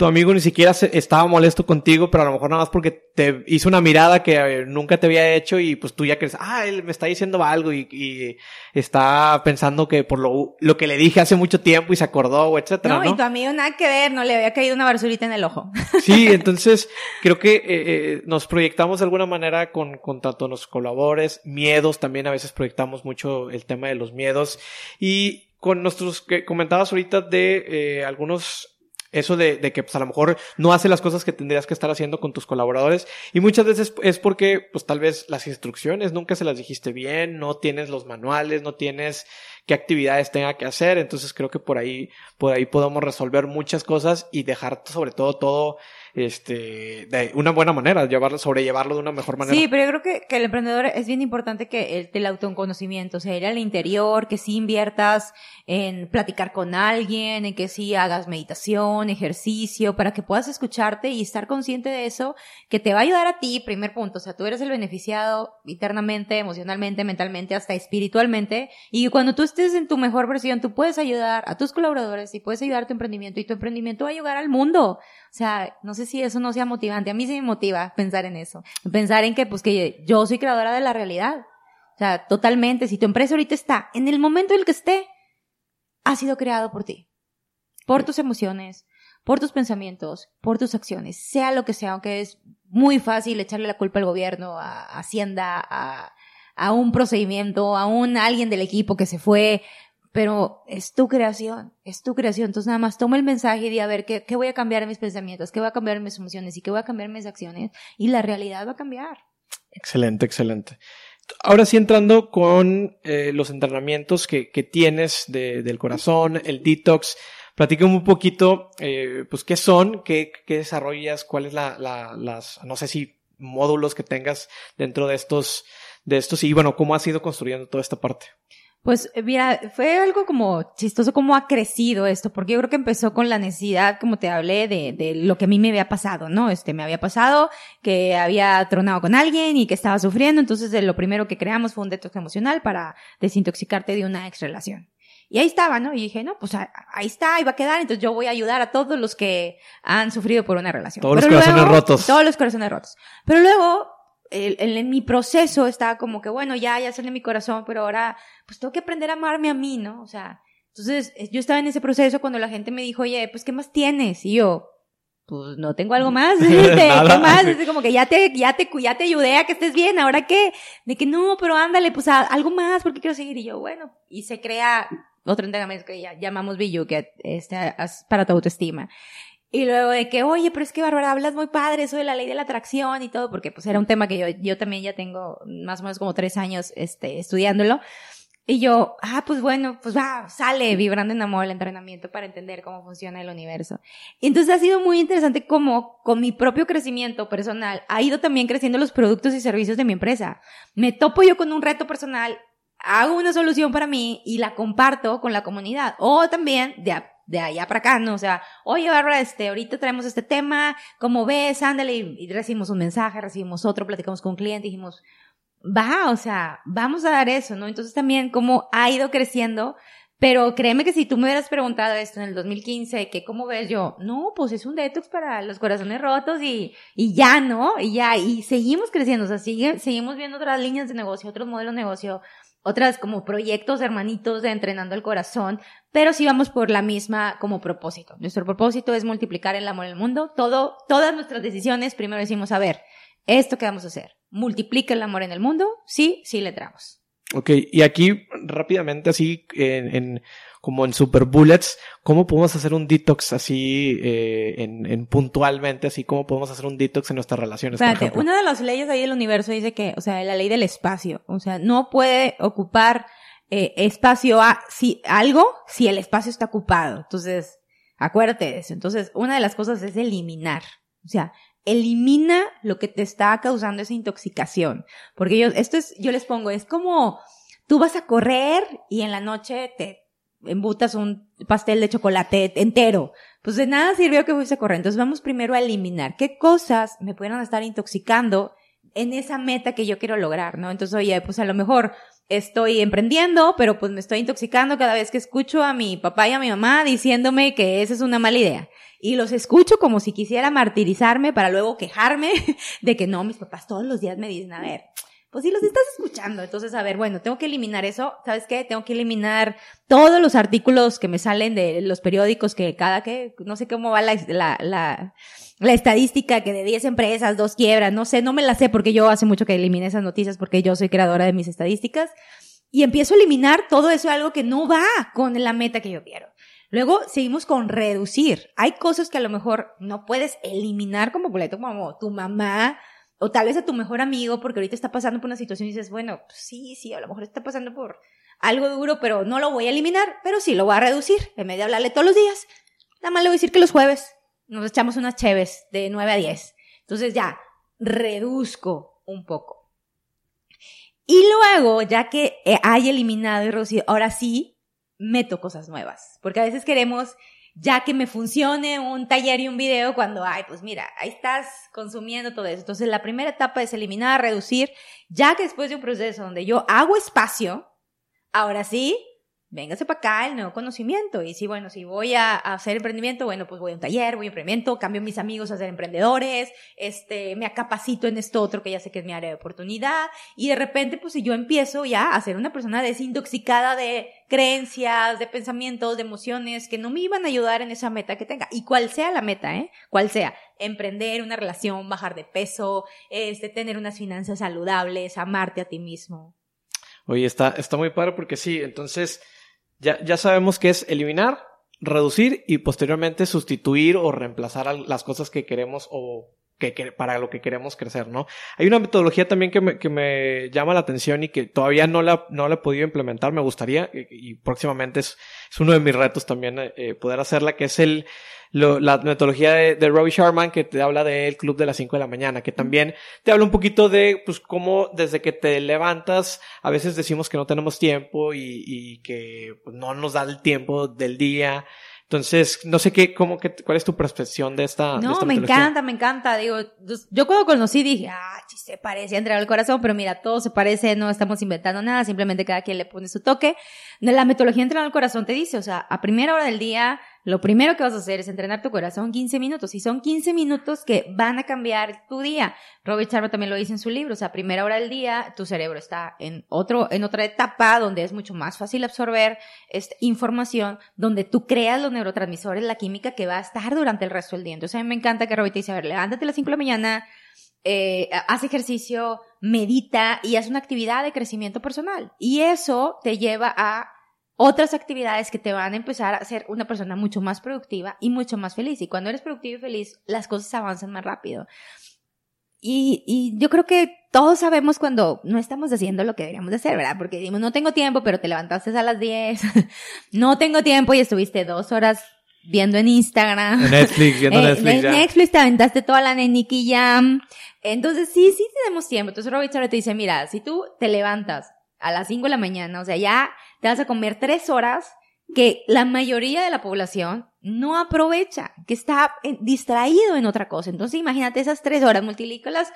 tu amigo ni siquiera estaba molesto contigo, pero a lo mejor nada más porque te hizo una mirada que eh, nunca te había hecho y pues tú ya crees, ah, él me está diciendo algo y, está pensando que por lo, lo que le dije hace mucho tiempo y se acordó, o etcétera. No, y tu amigo nada que ver, no le había caído una basurita en el ojo. Sí, entonces creo que eh, eh, nos proyectamos de alguna manera con, con tanto los colaboradores, miedos, también a veces proyectamos mucho el tema de los miedos y con nuestros que comentabas ahorita de algunos eso de, de, que pues a lo mejor no hace las cosas que tendrías que estar haciendo con tus colaboradores. Y muchas veces es porque pues tal vez las instrucciones nunca se las dijiste bien, no tienes los manuales, no tienes qué actividades tenga que hacer, entonces creo que por ahí por ahí podemos resolver muchas cosas y dejar sobre todo todo este, de una buena manera, llevarlo, sobrellevarlo de una mejor manera. Sí, pero yo creo que, el emprendedor es bien importante que el, autoconocimiento, sea, ir al interior, que sí inviertas en platicar con alguien, en que sí hagas meditación, ejercicio, para que puedas escucharte y estar consciente de eso, que te va a ayudar a ti, primer punto, o sea, tú eres el beneficiado internamente, emocionalmente, mentalmente, hasta espiritualmente, y cuando tú estés en tu mejor versión, tú puedes ayudar a tus colaboradores y puedes ayudar a tu emprendimiento y tu emprendimiento va a ayudar al mundo. O sea, no sé si eso no sea motivante. A mí sí me motiva pensar en eso. Pensar en que, pues, que yo soy creadora de la realidad. O sea, totalmente. Si tu empresa ahorita está en el momento en el que esté, ha sido creado por ti. Por tus emociones, por tus pensamientos, por tus acciones, sea lo que sea, aunque es muy fácil echarle la culpa al gobierno, a Hacienda, a, un procedimiento, a un alguien del equipo que se fue, pero es tu creación, es tu creación. Entonces nada más toma el mensaje y di a ver qué, qué voy a cambiar en mis pensamientos, qué voy a cambiar en mis emociones y qué voy a cambiar en mis acciones y la realidad va a cambiar. Excelente, excelente. Ahora sí entrando con eh, los entrenamientos que, que tienes de, del corazón, el detox, platícame un poquito, eh, pues qué son, qué, qué desarrollas, cuál es la, la, las, no sé si módulos que tengas dentro de estos, de estos y bueno, cómo has ido construyendo toda esta parte. Pues eh, mira, fue algo como chistoso cómo ha crecido esto, porque yo creo que empezó con la necesidad, como te hablé, de, de lo que a mí me había pasado, ¿no? Este, me había pasado que había tronado con alguien y que estaba sufriendo, entonces lo primero que creamos fue un detox emocional para desintoxicarte de una ex relación. Y ahí estaba, ¿no? Y dije, no, pues ahí está, ahí va a quedar, entonces yo voy a ayudar a todos los que han sufrido por una relación. Todos los corazones rotos. Todos los corazones rotos. Pero luego en mi proceso estaba como que, bueno, ya, ya sale mi corazón, pero ahora, pues tengo que aprender a amarme a mí, ¿no? O sea, entonces eh, yo estaba en ese proceso cuando la gente me dijo, oye, pues, ¿qué más tienes? Y yo, pues, no tengo algo más, ¿qué más? Es como que ya te, ya te, ya te ayudé a que estés bien, ¿ahora qué? De que no, pero ándale, pues, algo más, porque quiero seguir. Y yo, bueno, y se crea otro entrenamiento que ya llamamos Billu, que este, es para tu autoestima. Y luego de que, oye, pero es que Bárbara, hablas muy padre eso de la ley de la atracción y todo, porque pues era un tema que yo, yo también ya tengo más o menos como tres años, este, estudiándolo. Y yo, ah, pues bueno, pues va, sale vibrando en amor el entrenamiento para entender cómo funciona el universo. Y entonces ha sido muy interesante cómo con mi propio crecimiento personal ha ido también creciendo los productos y servicios de mi empresa. Me topo yo con un reto personal, hago una solución para mí y la comparto con la comunidad. O también de de allá para acá, ¿no? O sea, oye, Bárbara, este, ahorita traemos este tema, ¿cómo ves? Ándale, y, recibimos un mensaje, recibimos otro, platicamos con un cliente, dijimos, va, o sea, vamos a dar eso, ¿no? Entonces también cómo ha ido creciendo, pero créeme que si tú me hubieras preguntado esto en el 2015, que cómo ves yo, no, pues es un detox para los corazones rotos y, y ya, ¿no? Y ya, y seguimos creciendo, o sea, sigue, seguimos viendo otras líneas de negocio, otros modelos de negocio, otras como proyectos hermanitos de entrenando el corazón, pero sí vamos por la misma como propósito. Nuestro propósito es multiplicar el amor en el mundo. Todo, todas nuestras decisiones, primero decimos, a ver, esto que vamos a hacer, multiplica el amor en el mundo, sí, sí le tramos. Ok, y aquí rápidamente así en como en Super Bullets, ¿cómo podemos hacer un detox así eh, en, en, puntualmente, así como podemos hacer un detox en nuestras relaciones? una de las leyes ahí del universo dice que, o sea, la ley del espacio, o sea, no puede ocupar eh, espacio a si, algo si el espacio está ocupado. Entonces, acuérdate de eso. Entonces, una de las cosas es eliminar. O sea, elimina lo que te está causando esa intoxicación. Porque yo, esto es, yo les pongo, es como tú vas a correr y en la noche te embutas un pastel de chocolate entero. Pues de nada sirvió que fuese a correr. Entonces vamos primero a eliminar qué cosas me pudieran estar intoxicando en esa meta que yo quiero lograr, ¿no? Entonces, oye, pues a lo mejor estoy emprendiendo, pero pues me estoy intoxicando cada vez que escucho a mi papá y a mi mamá diciéndome que esa es una mala idea. Y los escucho como si quisiera martirizarme para luego quejarme de que no, mis papás todos los días me dicen, a ver, pues si los estás escuchando. Entonces, a ver, bueno, tengo que eliminar eso. ¿Sabes qué? Tengo que eliminar todos los artículos que me salen de los periódicos que cada que, no sé cómo va la, la, la, la estadística que de 10 empresas, dos quiebras, no sé, no me la sé porque yo hace mucho que eliminé esas noticias porque yo soy creadora de mis estadísticas. Y empiezo a eliminar todo eso, algo que no va con la meta que yo quiero. Luego seguimos con reducir. Hay cosas que a lo mejor no puedes eliminar como boleto, como tu mamá, o tal vez a tu mejor amigo, porque ahorita está pasando por una situación y dices, bueno, pues sí, sí, a lo mejor está pasando por algo duro, pero no lo voy a eliminar, pero sí lo voy a reducir. En vez de hablarle todos los días, nada más le voy a decir que los jueves nos echamos unas cheves de 9 a 10. Entonces ya, reduzco un poco. Y luego, ya que hay eliminado y reducido, ahora sí, meto cosas nuevas. Porque a veces queremos ya que me funcione un taller y un video cuando, ay, pues mira, ahí estás consumiendo todo eso. Entonces, la primera etapa es eliminar, reducir, ya que después de un proceso donde yo hago espacio, ahora sí, véngase para acá el nuevo conocimiento. Y si, bueno, si voy a, hacer emprendimiento, bueno, pues voy a un taller, voy a emprendimiento, cambio a mis amigos a ser emprendedores, este, me capacito en esto otro que ya sé que es mi área de oportunidad. Y de repente, pues si yo empiezo ya a ser una persona desintoxicada de creencias, de pensamientos, de emociones que no me iban a ayudar en esa meta que tenga. Y cual sea la meta, ¿eh? Cual sea. Emprender una relación, bajar de peso, este, tener unas finanzas saludables, amarte a ti mismo. Oye, está, está muy padre porque sí, entonces, ya, ya sabemos que es eliminar, reducir y posteriormente sustituir o reemplazar las cosas que queremos o que, para lo que queremos crecer, ¿no? Hay una metodología también que me, que me llama la atención y que todavía no la, no la he podido implementar, me gustaría y, próximamente es, es, uno de mis retos también eh, poder hacerla, que es el la metodología de, de, Robbie Sharman que te habla del club de las 5 de la mañana, que también te habla un poquito de, pues, cómo desde que te levantas, a veces decimos que no tenemos tiempo y, y que pues, no nos da el tiempo del día. Entonces, no sé qué, cómo que, cuál es tu percepción de esta. No, me encanta, me encanta. Digo, yo cuando conocí dije, ah, se parece a entregar el corazón, pero mira, todo se parece, no estamos inventando nada, simplemente cada quien le pone su toque. La metodología de entregar el corazón te dice, o sea, a primera hora del día, lo primero que vas a hacer es entrenar tu corazón 15 minutos y son 15 minutos que van a cambiar tu día. Robert Sharma también lo dice en su libro, o sea, a primera hora del día tu cerebro está en otro en otra etapa donde es mucho más fácil absorber esta información, donde tú creas los neurotransmisores, la química que va a estar durante el resto del día. Entonces a mí me encanta que Robert te dice, a ver, levántate a las 5 de la mañana, eh, haz ejercicio, medita y haz una actividad de crecimiento personal. Y eso te lleva a otras actividades que te van a empezar a hacer una persona mucho más productiva y mucho más feliz. Y cuando eres productivo y feliz, las cosas avanzan más rápido. Y, y yo creo que todos sabemos cuando no estamos haciendo lo que deberíamos de hacer, ¿verdad? Porque decimos, no tengo tiempo, pero te levantaste a las 10. no tengo tiempo y estuviste dos horas viendo en Instagram. En Netflix, viendo eh, Netflix. En Netflix te aventaste toda la Neniki Jam. Entonces, sí, sí tenemos tiempo. Entonces, Robert te dice, mira, si tú te levantas a las 5 de la mañana, o sea, ya te vas a comer tres horas que la mayoría de la población no aprovecha, que está distraído en otra cosa. Entonces imagínate esas tres horas, multilícolas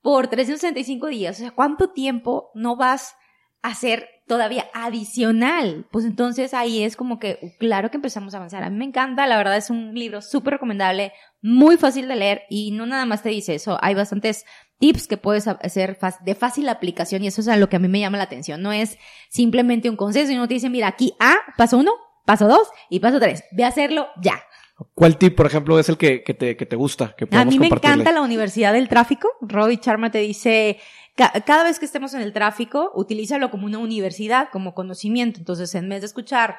por 365 días. O sea, ¿cuánto tiempo no vas a hacer todavía adicional? Pues entonces ahí es como que, claro que empezamos a avanzar. A mí me encanta, la verdad es un libro súper recomendable, muy fácil de leer y no nada más te dice eso. Hay bastantes tips que puedes hacer de fácil aplicación y eso es a lo que a mí me llama la atención. No es simplemente un consejo, sino te dice, mira, aquí A, paso uno, paso dos y paso tres. Ve a hacerlo ya. ¿Cuál tip, por ejemplo, es el que, que, te, que te gusta? Que a mí me encanta la Universidad del Tráfico. Roy Charma te dice, cada vez que estemos en el tráfico, utilízalo como una universidad, como conocimiento. Entonces, en vez de escuchar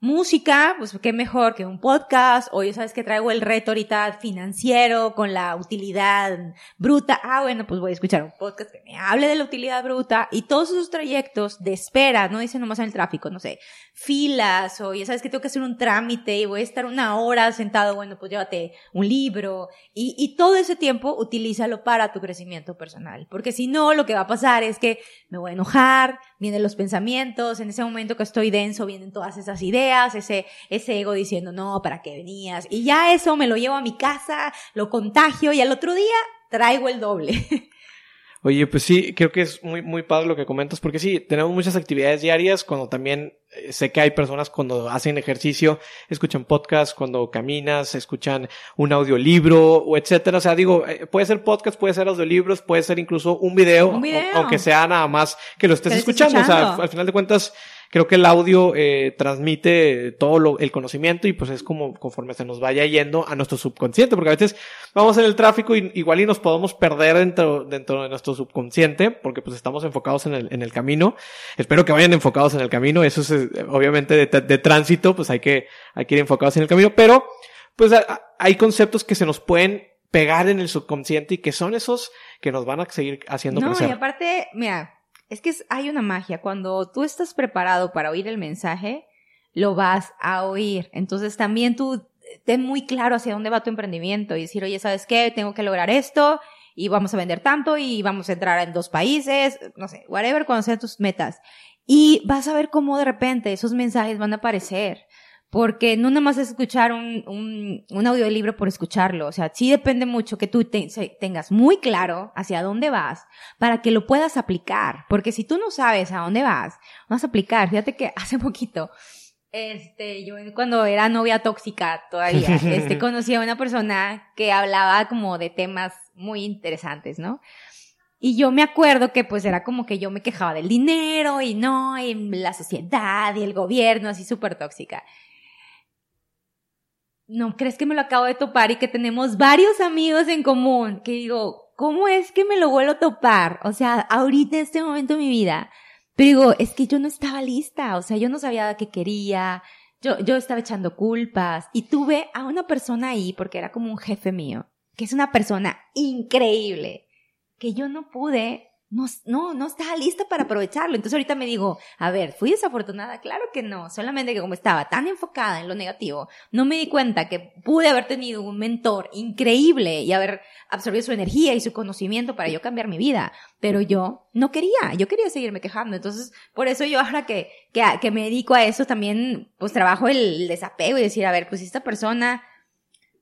música, pues qué mejor que un podcast, o ya sabes que traigo el reto ahorita financiero con la utilidad bruta, ah, bueno, pues voy a escuchar un podcast que me hable de la utilidad bruta. Y todos esos trayectos de espera, no dice nomás en el tráfico, no sé, filas, o ya sabes que tengo que hacer un trámite y voy a estar una hora sentado, bueno, pues llévate un libro. Y, todo ese tiempo utilízalo para tu crecimiento personal, porque si no, lo que va a pasar es que me voy a enojar, vienen los pensamientos, en ese momento que estoy denso vienen todas esas ideas, ese, ese ego diciendo, no, ¿para qué venías? Y ya eso me lo llevo a mi casa, lo contagio y al otro día traigo el doble. Oye, pues sí, creo que es muy, muy padre lo que comentas, porque sí, tenemos muchas actividades diarias, cuando también eh, sé que hay personas cuando hacen ejercicio, escuchan podcast, cuando caminas, escuchan un audiolibro, o etcétera. O sea, digo, eh, puede ser podcast, puede ser audiolibros, puede ser incluso un video, Un video. aunque sea nada más que lo estés estés escuchando. O sea, escuchando. al final de cuentas, creo que el audio eh, transmite todo lo, el conocimiento y pues es como conforme se nos vaya yendo a nuestro subconsciente, porque a veces vamos en el tráfico y igual y nos podemos perder dentro, dentro de nuestro subconsciente, porque pues estamos enfocados en el, en el camino. Espero que vayan enfocados en el camino, eso es eh, obviamente de, de tránsito, pues hay que, hay que ir enfocados en el camino, pero pues a- hay conceptos que se nos pueden pegar en el subconsciente y que son esos que nos van a seguir haciendo No, y crecer. aparte, mira, es que hay una magia. Cuando tú estás preparado para oír el mensaje, lo vas a oír. Entonces también tú ten muy claro hacia dónde va tu emprendimiento y decir, oye, ¿sabes qué? Tengo que lograr esto y vamos a vender tanto y vamos a entrar en dos países, no sé, whatever, cuando sean tus metas. Y vas a ver cómo de repente esos mensajes van a aparecer. Porque no nada más es escuchar un, un, un audiolibro por escucharlo. O sea, sí depende mucho que tú te- tengas muy claro hacia dónde vas para que lo puedas aplicar. Porque si tú no sabes a dónde vas, vas a aplicar. Fíjate que hace poquito, este, yo cuando era novia tóxica todavía, este, conocí a una persona que hablaba como de temas muy interesantes, ¿no? Y yo me acuerdo que pues era como que yo me quejaba del dinero y no, y la sociedad y el gobierno, así súper tóxica. ¿No crees que me lo acabo de topar y que tenemos varios amigos en común? Que digo, ¿cómo es que me lo vuelvo a topar? O sea, ahorita en este momento de mi vida. Pero digo, es que yo no estaba lista, o sea, yo no sabía qué quería, yo, yo estaba echando culpas y tuve a una persona ahí, porque era como un jefe mío, que es una persona increíble, que yo no pude, no, no, no estaba lista para aprovecharlo. Entonces ahorita me digo, a ver, ¿fui desafortunada? Claro que no, solamente que como estaba tan enfocada en lo negativo, no me di cuenta que pude haber tenido un mentor increíble y haber absorbido su energía y su conocimiento para yo cambiar mi vida. Pero yo no quería, yo quería seguirme quejando. Entonces, por eso yo ahora que, que, que me dedico a eso también, pues trabajo el desapego y decir, a ver, pues esta persona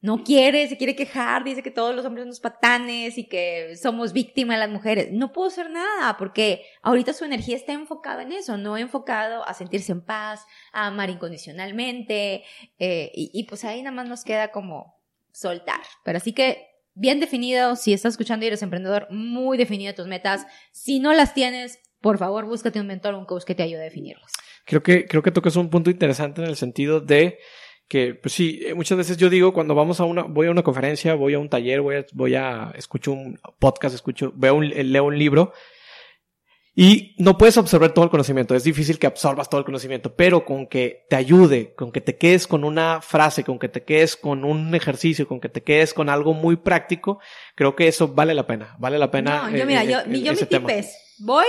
no quiere, se quiere quejar, dice que todos los hombres somos patanes y que somos víctimas de las mujeres. No puedo hacer nada porque ahorita su energía está enfocada en eso, no enfocado a sentirse en paz, a amar incondicionalmente eh, y, pues ahí nada más nos queda como soltar. Pero así que bien definido, si estás escuchando y eres emprendedor, muy definido tus metas. Si no las tienes, por favor, búscate un mentor un coach que te ayude a definirlas. Creo que, creo que tocas un punto interesante en el sentido de que, pues sí, eh, muchas veces yo digo cuando vamos a una, voy a una conferencia, voy a un taller, voy a, voy a, escucho un podcast, escucho, veo un, leo un libro y no puedes absorber todo el conocimiento. Es difícil que absorbas todo el conocimiento, pero con que te ayude, con que te quedes con una frase, con que te quedes con un ejercicio, con que te quedes con algo muy práctico, creo que eso vale la pena. Vale la pena. No, yo eh, mira, eh, yo, eh, yo mi tip es, voy,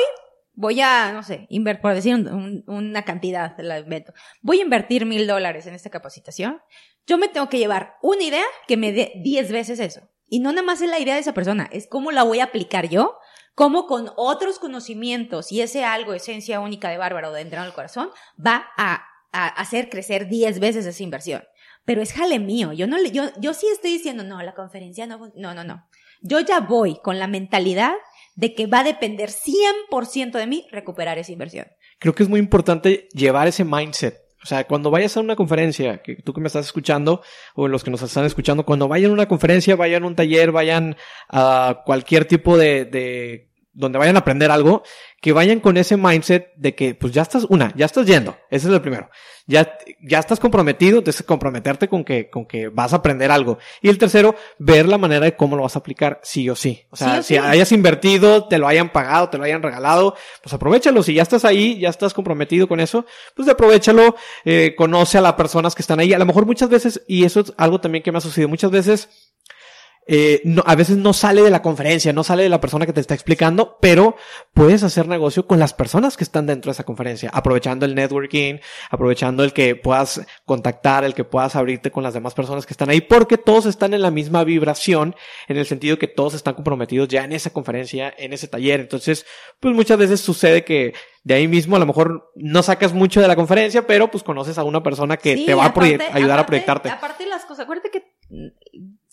voy a, no sé, invertir, por decir un- un- una cantidad, la invento. Voy a invertir mil dólares en esta capacitación. Yo me tengo que llevar una idea que me dé diez veces eso. Y no nada más es la idea de esa persona, es cómo la voy a aplicar yo, cómo con otros conocimientos y ese algo, esencia única de Bárbara o de Entrando al Corazón, va a, a hacer crecer diez veces esa inversión. Pero es jale mío. Yo no yo, yo sí estoy diciendo, no, la conferencia no, no, no, no. Yo ya voy con la mentalidad de que va a depender 100% de mí recuperar esa inversión. creo que es muy importante llevar ese mindset. O sea, cuando vayas a una conferencia, que tú que me estás escuchando, o los que nos están escuchando, cuando vayan a una conferencia, vayan a un taller, vayan a cualquier tipo de, de, donde vayan a aprender algo, que vayan con ese mindset de que, pues ya estás, una, ya estás yendo. Ese es el primero. Ya, ya estás comprometido, entonces comprometerte con que, con que vas a aprender algo. Y el tercero, ver la manera de cómo lo vas a aplicar, sí o sí. O sea, si hayas invertido, te lo hayan pagado, te lo hayan regalado, pues aprovechalo. Si ya estás ahí, ya estás comprometido con eso, pues aprovechalo, eh, conoce a las personas que están ahí. A lo mejor muchas veces, y eso es algo también que me ha sucedido, muchas veces, eh, no, a veces no sale de la conferencia, no sale de la persona que te está explicando, pero puedes hacer negocio con las personas que están dentro de esa conferencia, aprovechando el networking, aprovechando el que puedas contactar, el que puedas abrirte con las demás personas que están ahí, porque todos están en la misma vibración, en el sentido que todos están comprometidos ya en esa conferencia, en ese taller. Entonces, pues muchas veces sucede que de ahí mismo a lo mejor no sacas mucho de la conferencia, pero pues conoces a una persona que te va a ayudar a proyectarte. Aparte las cosas, acuérdate que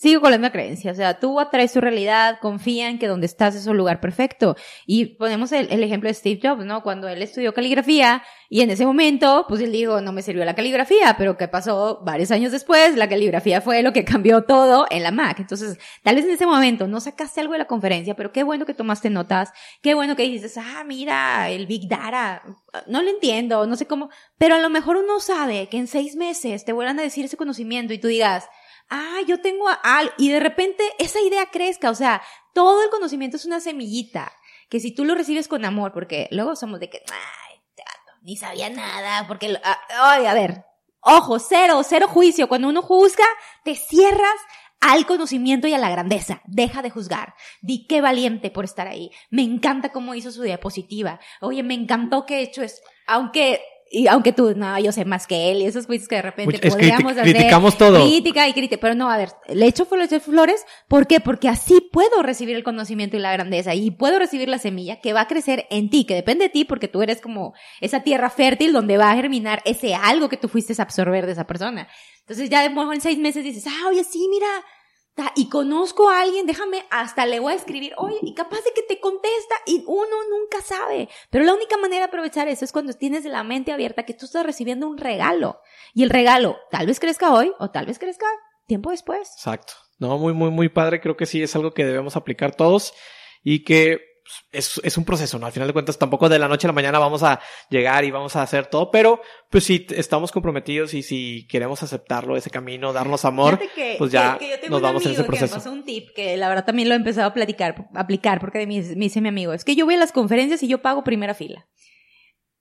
sigo con la misma creencia. O sea, tú atraes tu realidad, confía en que donde estás es un lugar perfecto. Y ponemos el, ejemplo de Steve Jobs, ¿no? Cuando él estudió caligrafía y en ese momento, pues él dijo, no me sirvió la caligrafía, pero ¿qué pasó? Varios años después, la caligrafía fue lo que cambió todo en la Mac. Entonces, tal vez en ese momento no sacaste algo de la conferencia, pero qué bueno que tomaste notas, qué bueno que dices, ah, mira, el Big Data, no lo entiendo, no sé cómo, pero a lo mejor uno sabe que en seis meses te vuelvan a decir ese conocimiento y tú digas, ah, yo tengo algo, y de repente esa idea crezca, o sea, todo el conocimiento es una semillita, que si tú lo recibes con amor, porque luego somos de que, ay, ni sabía nada, porque, ah, ay, a ver, ojo, cero, cero juicio, cuando uno juzga, te cierras al conocimiento y a la grandeza. Deja de juzgar. Di qué valiente por estar ahí. Me encanta cómo hizo su diapositiva. Oye, me encantó que he hecho esto. Aunque y aunque tú, no, yo sé más que él, y esos juicios que de repente podríamos hacer. Criticamos todo. Crítica y crítica. Pero no, a ver, le echo flores. ¿Por qué? Porque así puedo recibir el conocimiento y la grandeza. Y puedo recibir la semilla que va a crecer en ti, que depende de ti, porque tú eres como esa tierra fértil donde va a germinar ese algo que tú fuiste a absorber de esa persona. Entonces ya de en seis meses dices, ah, oye, sí, mira, y conozco a alguien, déjame, hasta le voy a escribir, oye, y capaz de que te contesta y uno nunca sabe. Pero la única manera de aprovechar eso es cuando tienes la mente abierta que tú estás recibiendo un regalo. Y el regalo tal vez crezca hoy o tal vez crezca tiempo después. Exacto. No, muy, muy, muy padre. Creo que sí es algo que debemos aplicar todos y que es, es, un proceso, ¿no? Al final de cuentas, tampoco de la noche a la mañana vamos a llegar y vamos a hacer todo, pero pues si estamos comprometidos y si queremos aceptarlo, ese camino, darnos amor, pues ya nos vamos en ese proceso. Que me pasó un tip que la verdad también lo he empezado a platicar, aplicar, porque me, me dice mi amigo, es que yo voy a las conferencias y yo pago primera fila.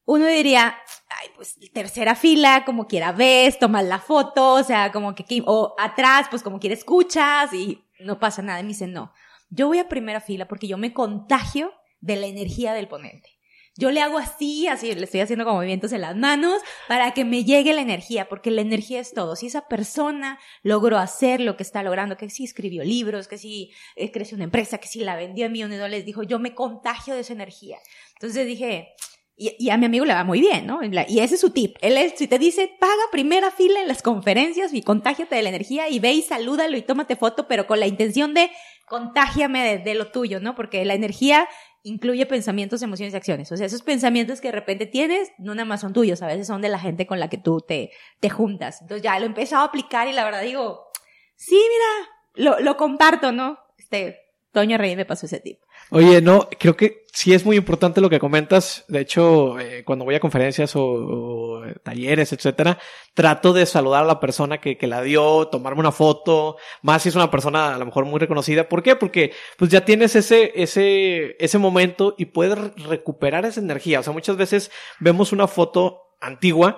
Uno diría, ay, pues tercera fila, como quiera ves, tomas la foto, o sea, como que, o atrás, pues como quiera escuchas y no pasa nada. Y me dice, no, yo voy a primera fila porque yo me contagio de la energía del ponente. Yo le hago así, así, le estoy haciendo como movimientos en las manos para que me llegue la energía, porque la energía es todo. Si esa persona logró hacer lo que está logrando, que si escribió libros, que si eh, creció una empresa, que si la vendió en millones de dólares, dijo, yo me contagio de esa energía. Entonces dije, y, a mi amigo le va muy bien, ¿no? Y ese es su tip. Él es, si te dice, paga primera fila en las conferencias y contágiate de la energía y ve y salúdalo y tómate foto, pero con la intención de contágiame de, lo tuyo, ¿no? Porque la energía incluye pensamientos, emociones y acciones. O sea, esos pensamientos que de repente tienes, no nada más son tuyos, a veces son de la gente con la que tú te, te juntas. Entonces ya lo he empezado a aplicar y la verdad digo, sí, mira, lo, lo comparto, ¿no? Este, Toño Rey me pasó ese tip. Oye, no, creo que sí es muy importante lo que comentas. De hecho, eh, cuando voy a conferencias o, talleres, etcétera, trato de saludar a la persona que, que, la dio, tomarme una foto, más si es una persona a lo mejor muy reconocida. ¿Por qué? Porque pues ya tienes ese, ese, ese momento y puedes recuperar esa energía. O sea, muchas veces vemos una foto antigua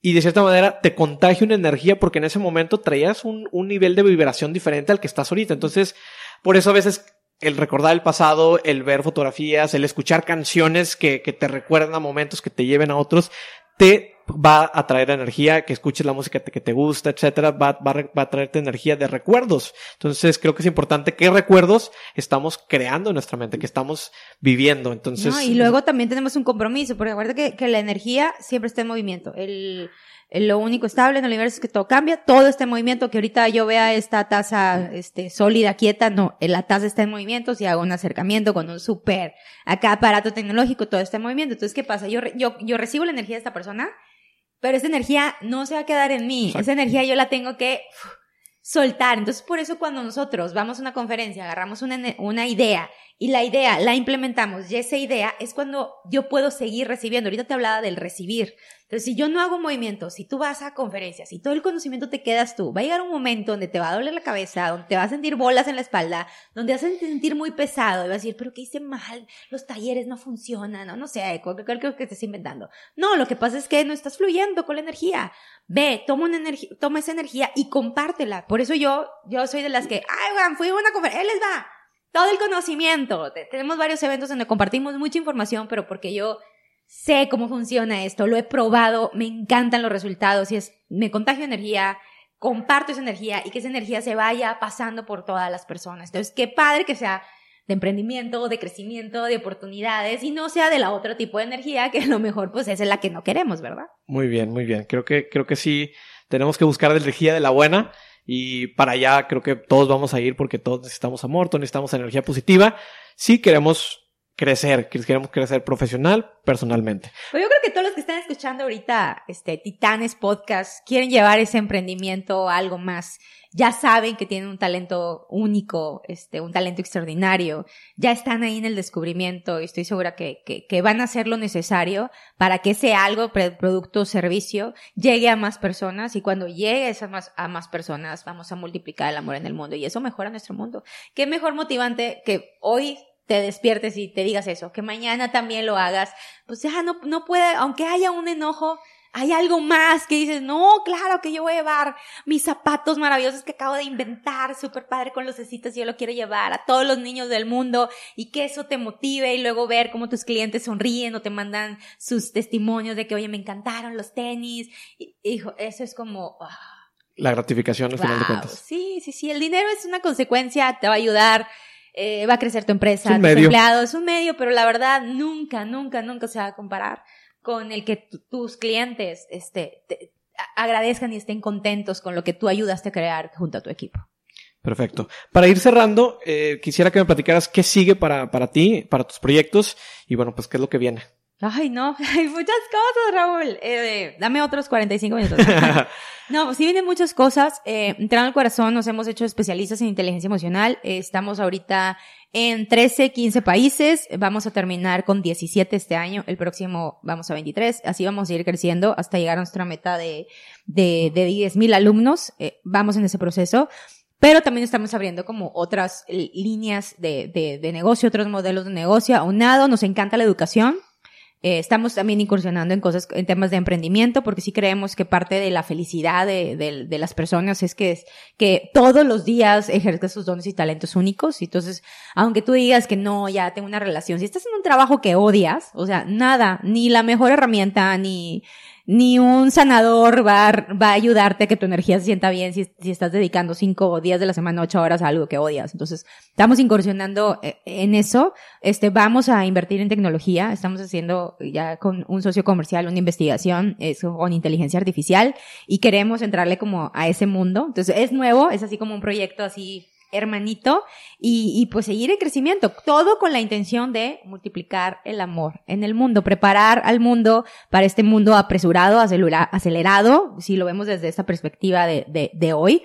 y de cierta manera te contagia una energía porque en ese momento traías un, un nivel de vibración diferente al que estás ahorita. Entonces, por eso a veces el recordar el pasado, el ver fotografías, el escuchar canciones que, que te recuerdan a momentos que te lleven a otros, te va a traer energía, que escuches la música que te gusta, etcétera, va, va, va, a traerte energía de recuerdos. Entonces creo que es importante qué recuerdos estamos creando en nuestra mente, que estamos viviendo. Entonces. y luego también tenemos un compromiso, porque acuérdate que, que la energía siempre está en movimiento. El, lo único estable en el universo es que todo cambia, todo está en movimiento, que ahorita yo vea esta taza este, sólida, quieta, no, la taza está en movimiento, si hago un acercamiento con un super acá aparato tecnológico, todo está en movimiento. Entonces, ¿qué pasa? Yo, yo, yo recibo la energía de esta persona, pero esa energía no se va a quedar en mí, esa energía yo la tengo que soltar. Entonces, por eso cuando nosotros vamos a una conferencia, agarramos una, una idea y la idea la implementamos y esa idea es cuando yo puedo seguir recibiendo. Ahorita te hablaba del recibir. Entonces, si yo no hago movimiento, si tú vas a conferencias y todo el conocimiento te quedas tú, va a llegar un momento donde te va a doler la cabeza, donde te vas a sentir bolas en la espalda, donde vas a sentir muy pesado y vas a decir, pero ¿qué hice mal? Los talleres no funcionan, no, no sé, cualquier cosa que estés inventando. No, lo que pasa es que no estás fluyendo con la energía. Ve, toma una toma esa energía y compártela. Por eso yo, yo soy de las que, ay, weón, fui a una conferencia, él les va todo el conocimiento. Tenemos varios eventos donde compartimos mucha información, pero porque yo sé cómo funciona esto, lo he probado, me encantan los resultados y es, me contagio energía, comparto esa energía y que esa energía se vaya pasando por todas las personas. Entonces, qué padre que sea de emprendimiento, de crecimiento, de oportunidades y no sea de la otro tipo de energía que a lo mejor pues es la que no queremos, ¿verdad? Muy bien, muy bien. Creo que, creo que sí tenemos que buscar la energía de la buena y para allá creo que todos vamos a ir porque todos necesitamos amor, todos necesitamos energía positiva. Si queremos crecer, queremos crecer profesional, personalmente. Pues yo creo que todos los que están escuchando ahorita, este, Titanes Podcast, quieren llevar ese emprendimiento a algo más. Ya saben que tienen un talento único, este, un talento extraordinario. Ya están ahí en el descubrimiento y estoy segura que, que, que van a hacer lo necesario para que ese algo, producto o servicio, llegue a más personas y cuando llegue a más, a más personas vamos a multiplicar el amor en el mundo y eso mejora nuestro mundo. Qué mejor motivante que hoy te despiertes y te digas eso, que mañana también lo hagas, pues ya no, no puede, aunque haya un enojo, hay algo más que dices, no, claro que yo voy a llevar mis zapatos maravillosos que acabo de inventar, súper padre con los cecitos, yo lo quiero llevar a todos los niños del mundo y que eso te motive y luego ver cómo tus clientes sonríen o te mandan sus testimonios de que, oye, me encantaron los tenis. hijo, eso es como... Ah, la gratificación al final de cuentas. Sí, sí, sí, el dinero es una consecuencia, te va a ayudar eh, va a crecer tu empresa, tus empleados, es un medio, pero la verdad nunca, nunca, nunca se va a comparar con el que tus clientes este, te, agradezcan y estén contentos con lo que tú ayudaste a crear junto a tu equipo. Perfecto. Para ir cerrando, eh, quisiera que me platicaras qué sigue para, para ti, para tus proyectos y bueno, pues qué es lo que viene. Ay, no, hay muchas cosas, Raúl. Eh, dame otros 45 minutos. no, pues sí vienen muchas cosas. Eh, entrando al corazón, nos hemos hecho especialistas en inteligencia emocional. estamos ahorita en 13, 15 países. Vamos a terminar con 17 este año. El próximo vamos a 23. Así vamos a ir creciendo hasta llegar a nuestra meta de, de, de 10 mil alumnos. Eh, vamos en ese proceso. Pero también estamos abriendo como otras líneas de, de, de negocio, otros modelos de negocio. Aunado, nos encanta la educación. Eh, estamos también incursionando en cosas, en temas de emprendimiento, porque sí creemos que parte de la felicidad de, de, de las personas es que, que todos los días ejerzas sus dones y talentos únicos. Y entonces, aunque tú digas que no, ya tengo una relación, si estás en un trabajo que odias, o sea, nada, ni la mejor herramienta, ni, ni un sanador va a, va a ayudarte a que tu energía se sienta bien si, si estás dedicando cinco días de la semana, ocho horas a algo que odias. Entonces, estamos incursionando eh, en eso. Este, vamos a invertir en tecnología. Estamos haciendo ya con un socio comercial una investigación con inteligencia artificial y queremos entrarle como a ese mundo. Entonces, es nuevo, es así como un proyecto así hermanito y, y, pues seguir en crecimiento, todo con la intención de multiplicar el amor en el mundo, preparar al mundo para este mundo apresurado, acelerado, si lo vemos desde esta perspectiva de, de, de hoy,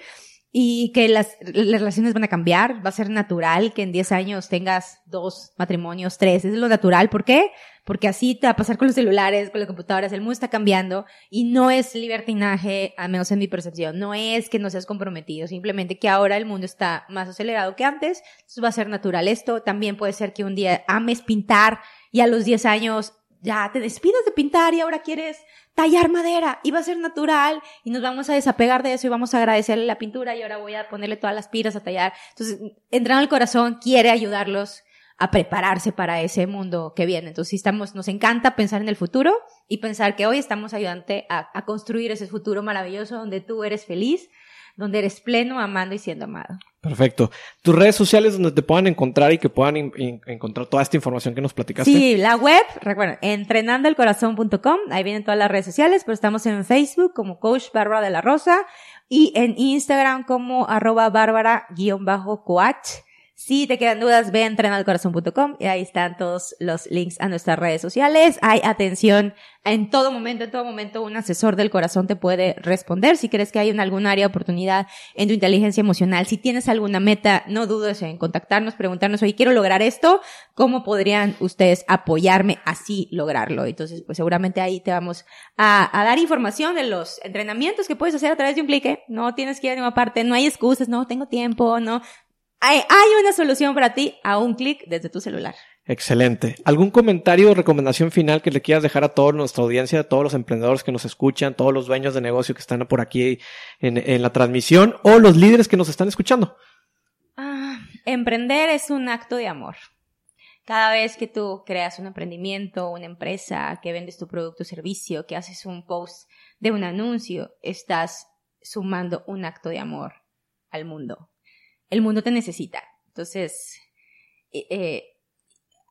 y que las, las, relaciones van a cambiar, va a ser natural que en 10 años tengas dos matrimonios, tres, es lo natural, ¿por qué? Porque así te va a pasar con los celulares, con las computadoras, el mundo está cambiando y no es libertinaje, al menos en mi percepción, no es que no seas comprometido, simplemente que ahora el mundo está más acelerado que antes, entonces va a ser natural esto, también puede ser que un día ames pintar y a los 10 años ya te despidas de pintar y ahora quieres tallar madera y va a ser natural y nos vamos a desapegar de eso y vamos a agradecerle la pintura y ahora voy a ponerle todas las piras a tallar. Entonces, entrando al corazón, quiere ayudarlos a prepararse para ese mundo que viene. Entonces, estamos, nos encanta pensar en el futuro y pensar que hoy estamos ayudante a, a construir ese futuro maravilloso donde tú eres feliz, donde eres pleno, amando y siendo amado. Perfecto. Tus redes sociales donde te puedan encontrar y que puedan encontrar toda esta información que nos platicaste. Sí, la web, recuerda, entrenandoelcorazón.com, ahí vienen todas las redes sociales, pero estamos en Facebook como Coach Bárbara de la Rosa y en Instagram como arroba bárbara-coach Si te quedan dudas, ve a entrenalcorazón.com y ahí están todos los links a nuestras redes sociales. Hay atención en todo momento, en todo momento un asesor del corazón te puede responder. Si crees que hay en algún área de oportunidad en tu inteligencia emocional, si tienes alguna meta, no dudes en contactarnos, preguntarnos, oye, quiero lograr esto, ¿cómo podrían ustedes apoyarme así lograrlo? Entonces, pues seguramente ahí te vamos a, dar información de los entrenamientos que puedes hacer a través de un clic. ¿eh? No tienes que ir a ninguna parte, no hay excusas, no tengo tiempo, no. Hay, una solución para ti a un clic desde tu celular. Excelente. ¿Algún comentario o recomendación final que le quieras dejar a toda nuestra audiencia, a todos los emprendedores que nos escuchan, todos los dueños de negocio que están por aquí en, la transmisión o los líderes que nos están escuchando? Ah, emprender es un acto de amor. Cada vez que tú creas un emprendimiento, una empresa, que vendes tu producto o servicio, que haces un post de un anuncio, estás sumando un acto de amor al mundo el mundo te necesita. Entonces, eh, eh,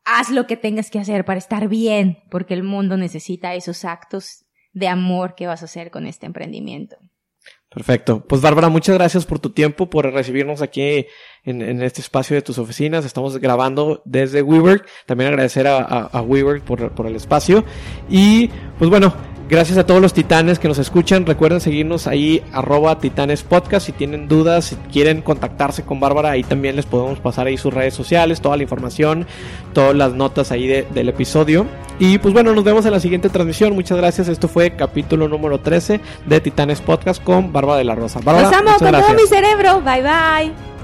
haz lo que tengas que hacer para estar bien, porque el mundo necesita esos actos de amor que vas a hacer con este emprendimiento. Perfecto. Pues Bárbara, muchas gracias por tu tiempo, por recibirnos aquí en, este espacio de tus oficinas. Estamos grabando desde WeWork. También agradecer a, a, WeWork por, por el espacio. Y pues bueno, Gracias a todos los titanes que nos escuchan. Recuerden seguirnos ahí, arroba titanes podcast. Si tienen dudas, si quieren contactarse con Bárbara, ahí también les podemos pasar ahí sus redes sociales, toda la información, todas las notas ahí del episodio. Y pues bueno, nos vemos en la siguiente transmisión. Muchas gracias. Esto fue capítulo número 13 de Titanes Podcast con Bárbara de la Rosa. Bárbara, los amo con todo mi cerebro. Bye bye.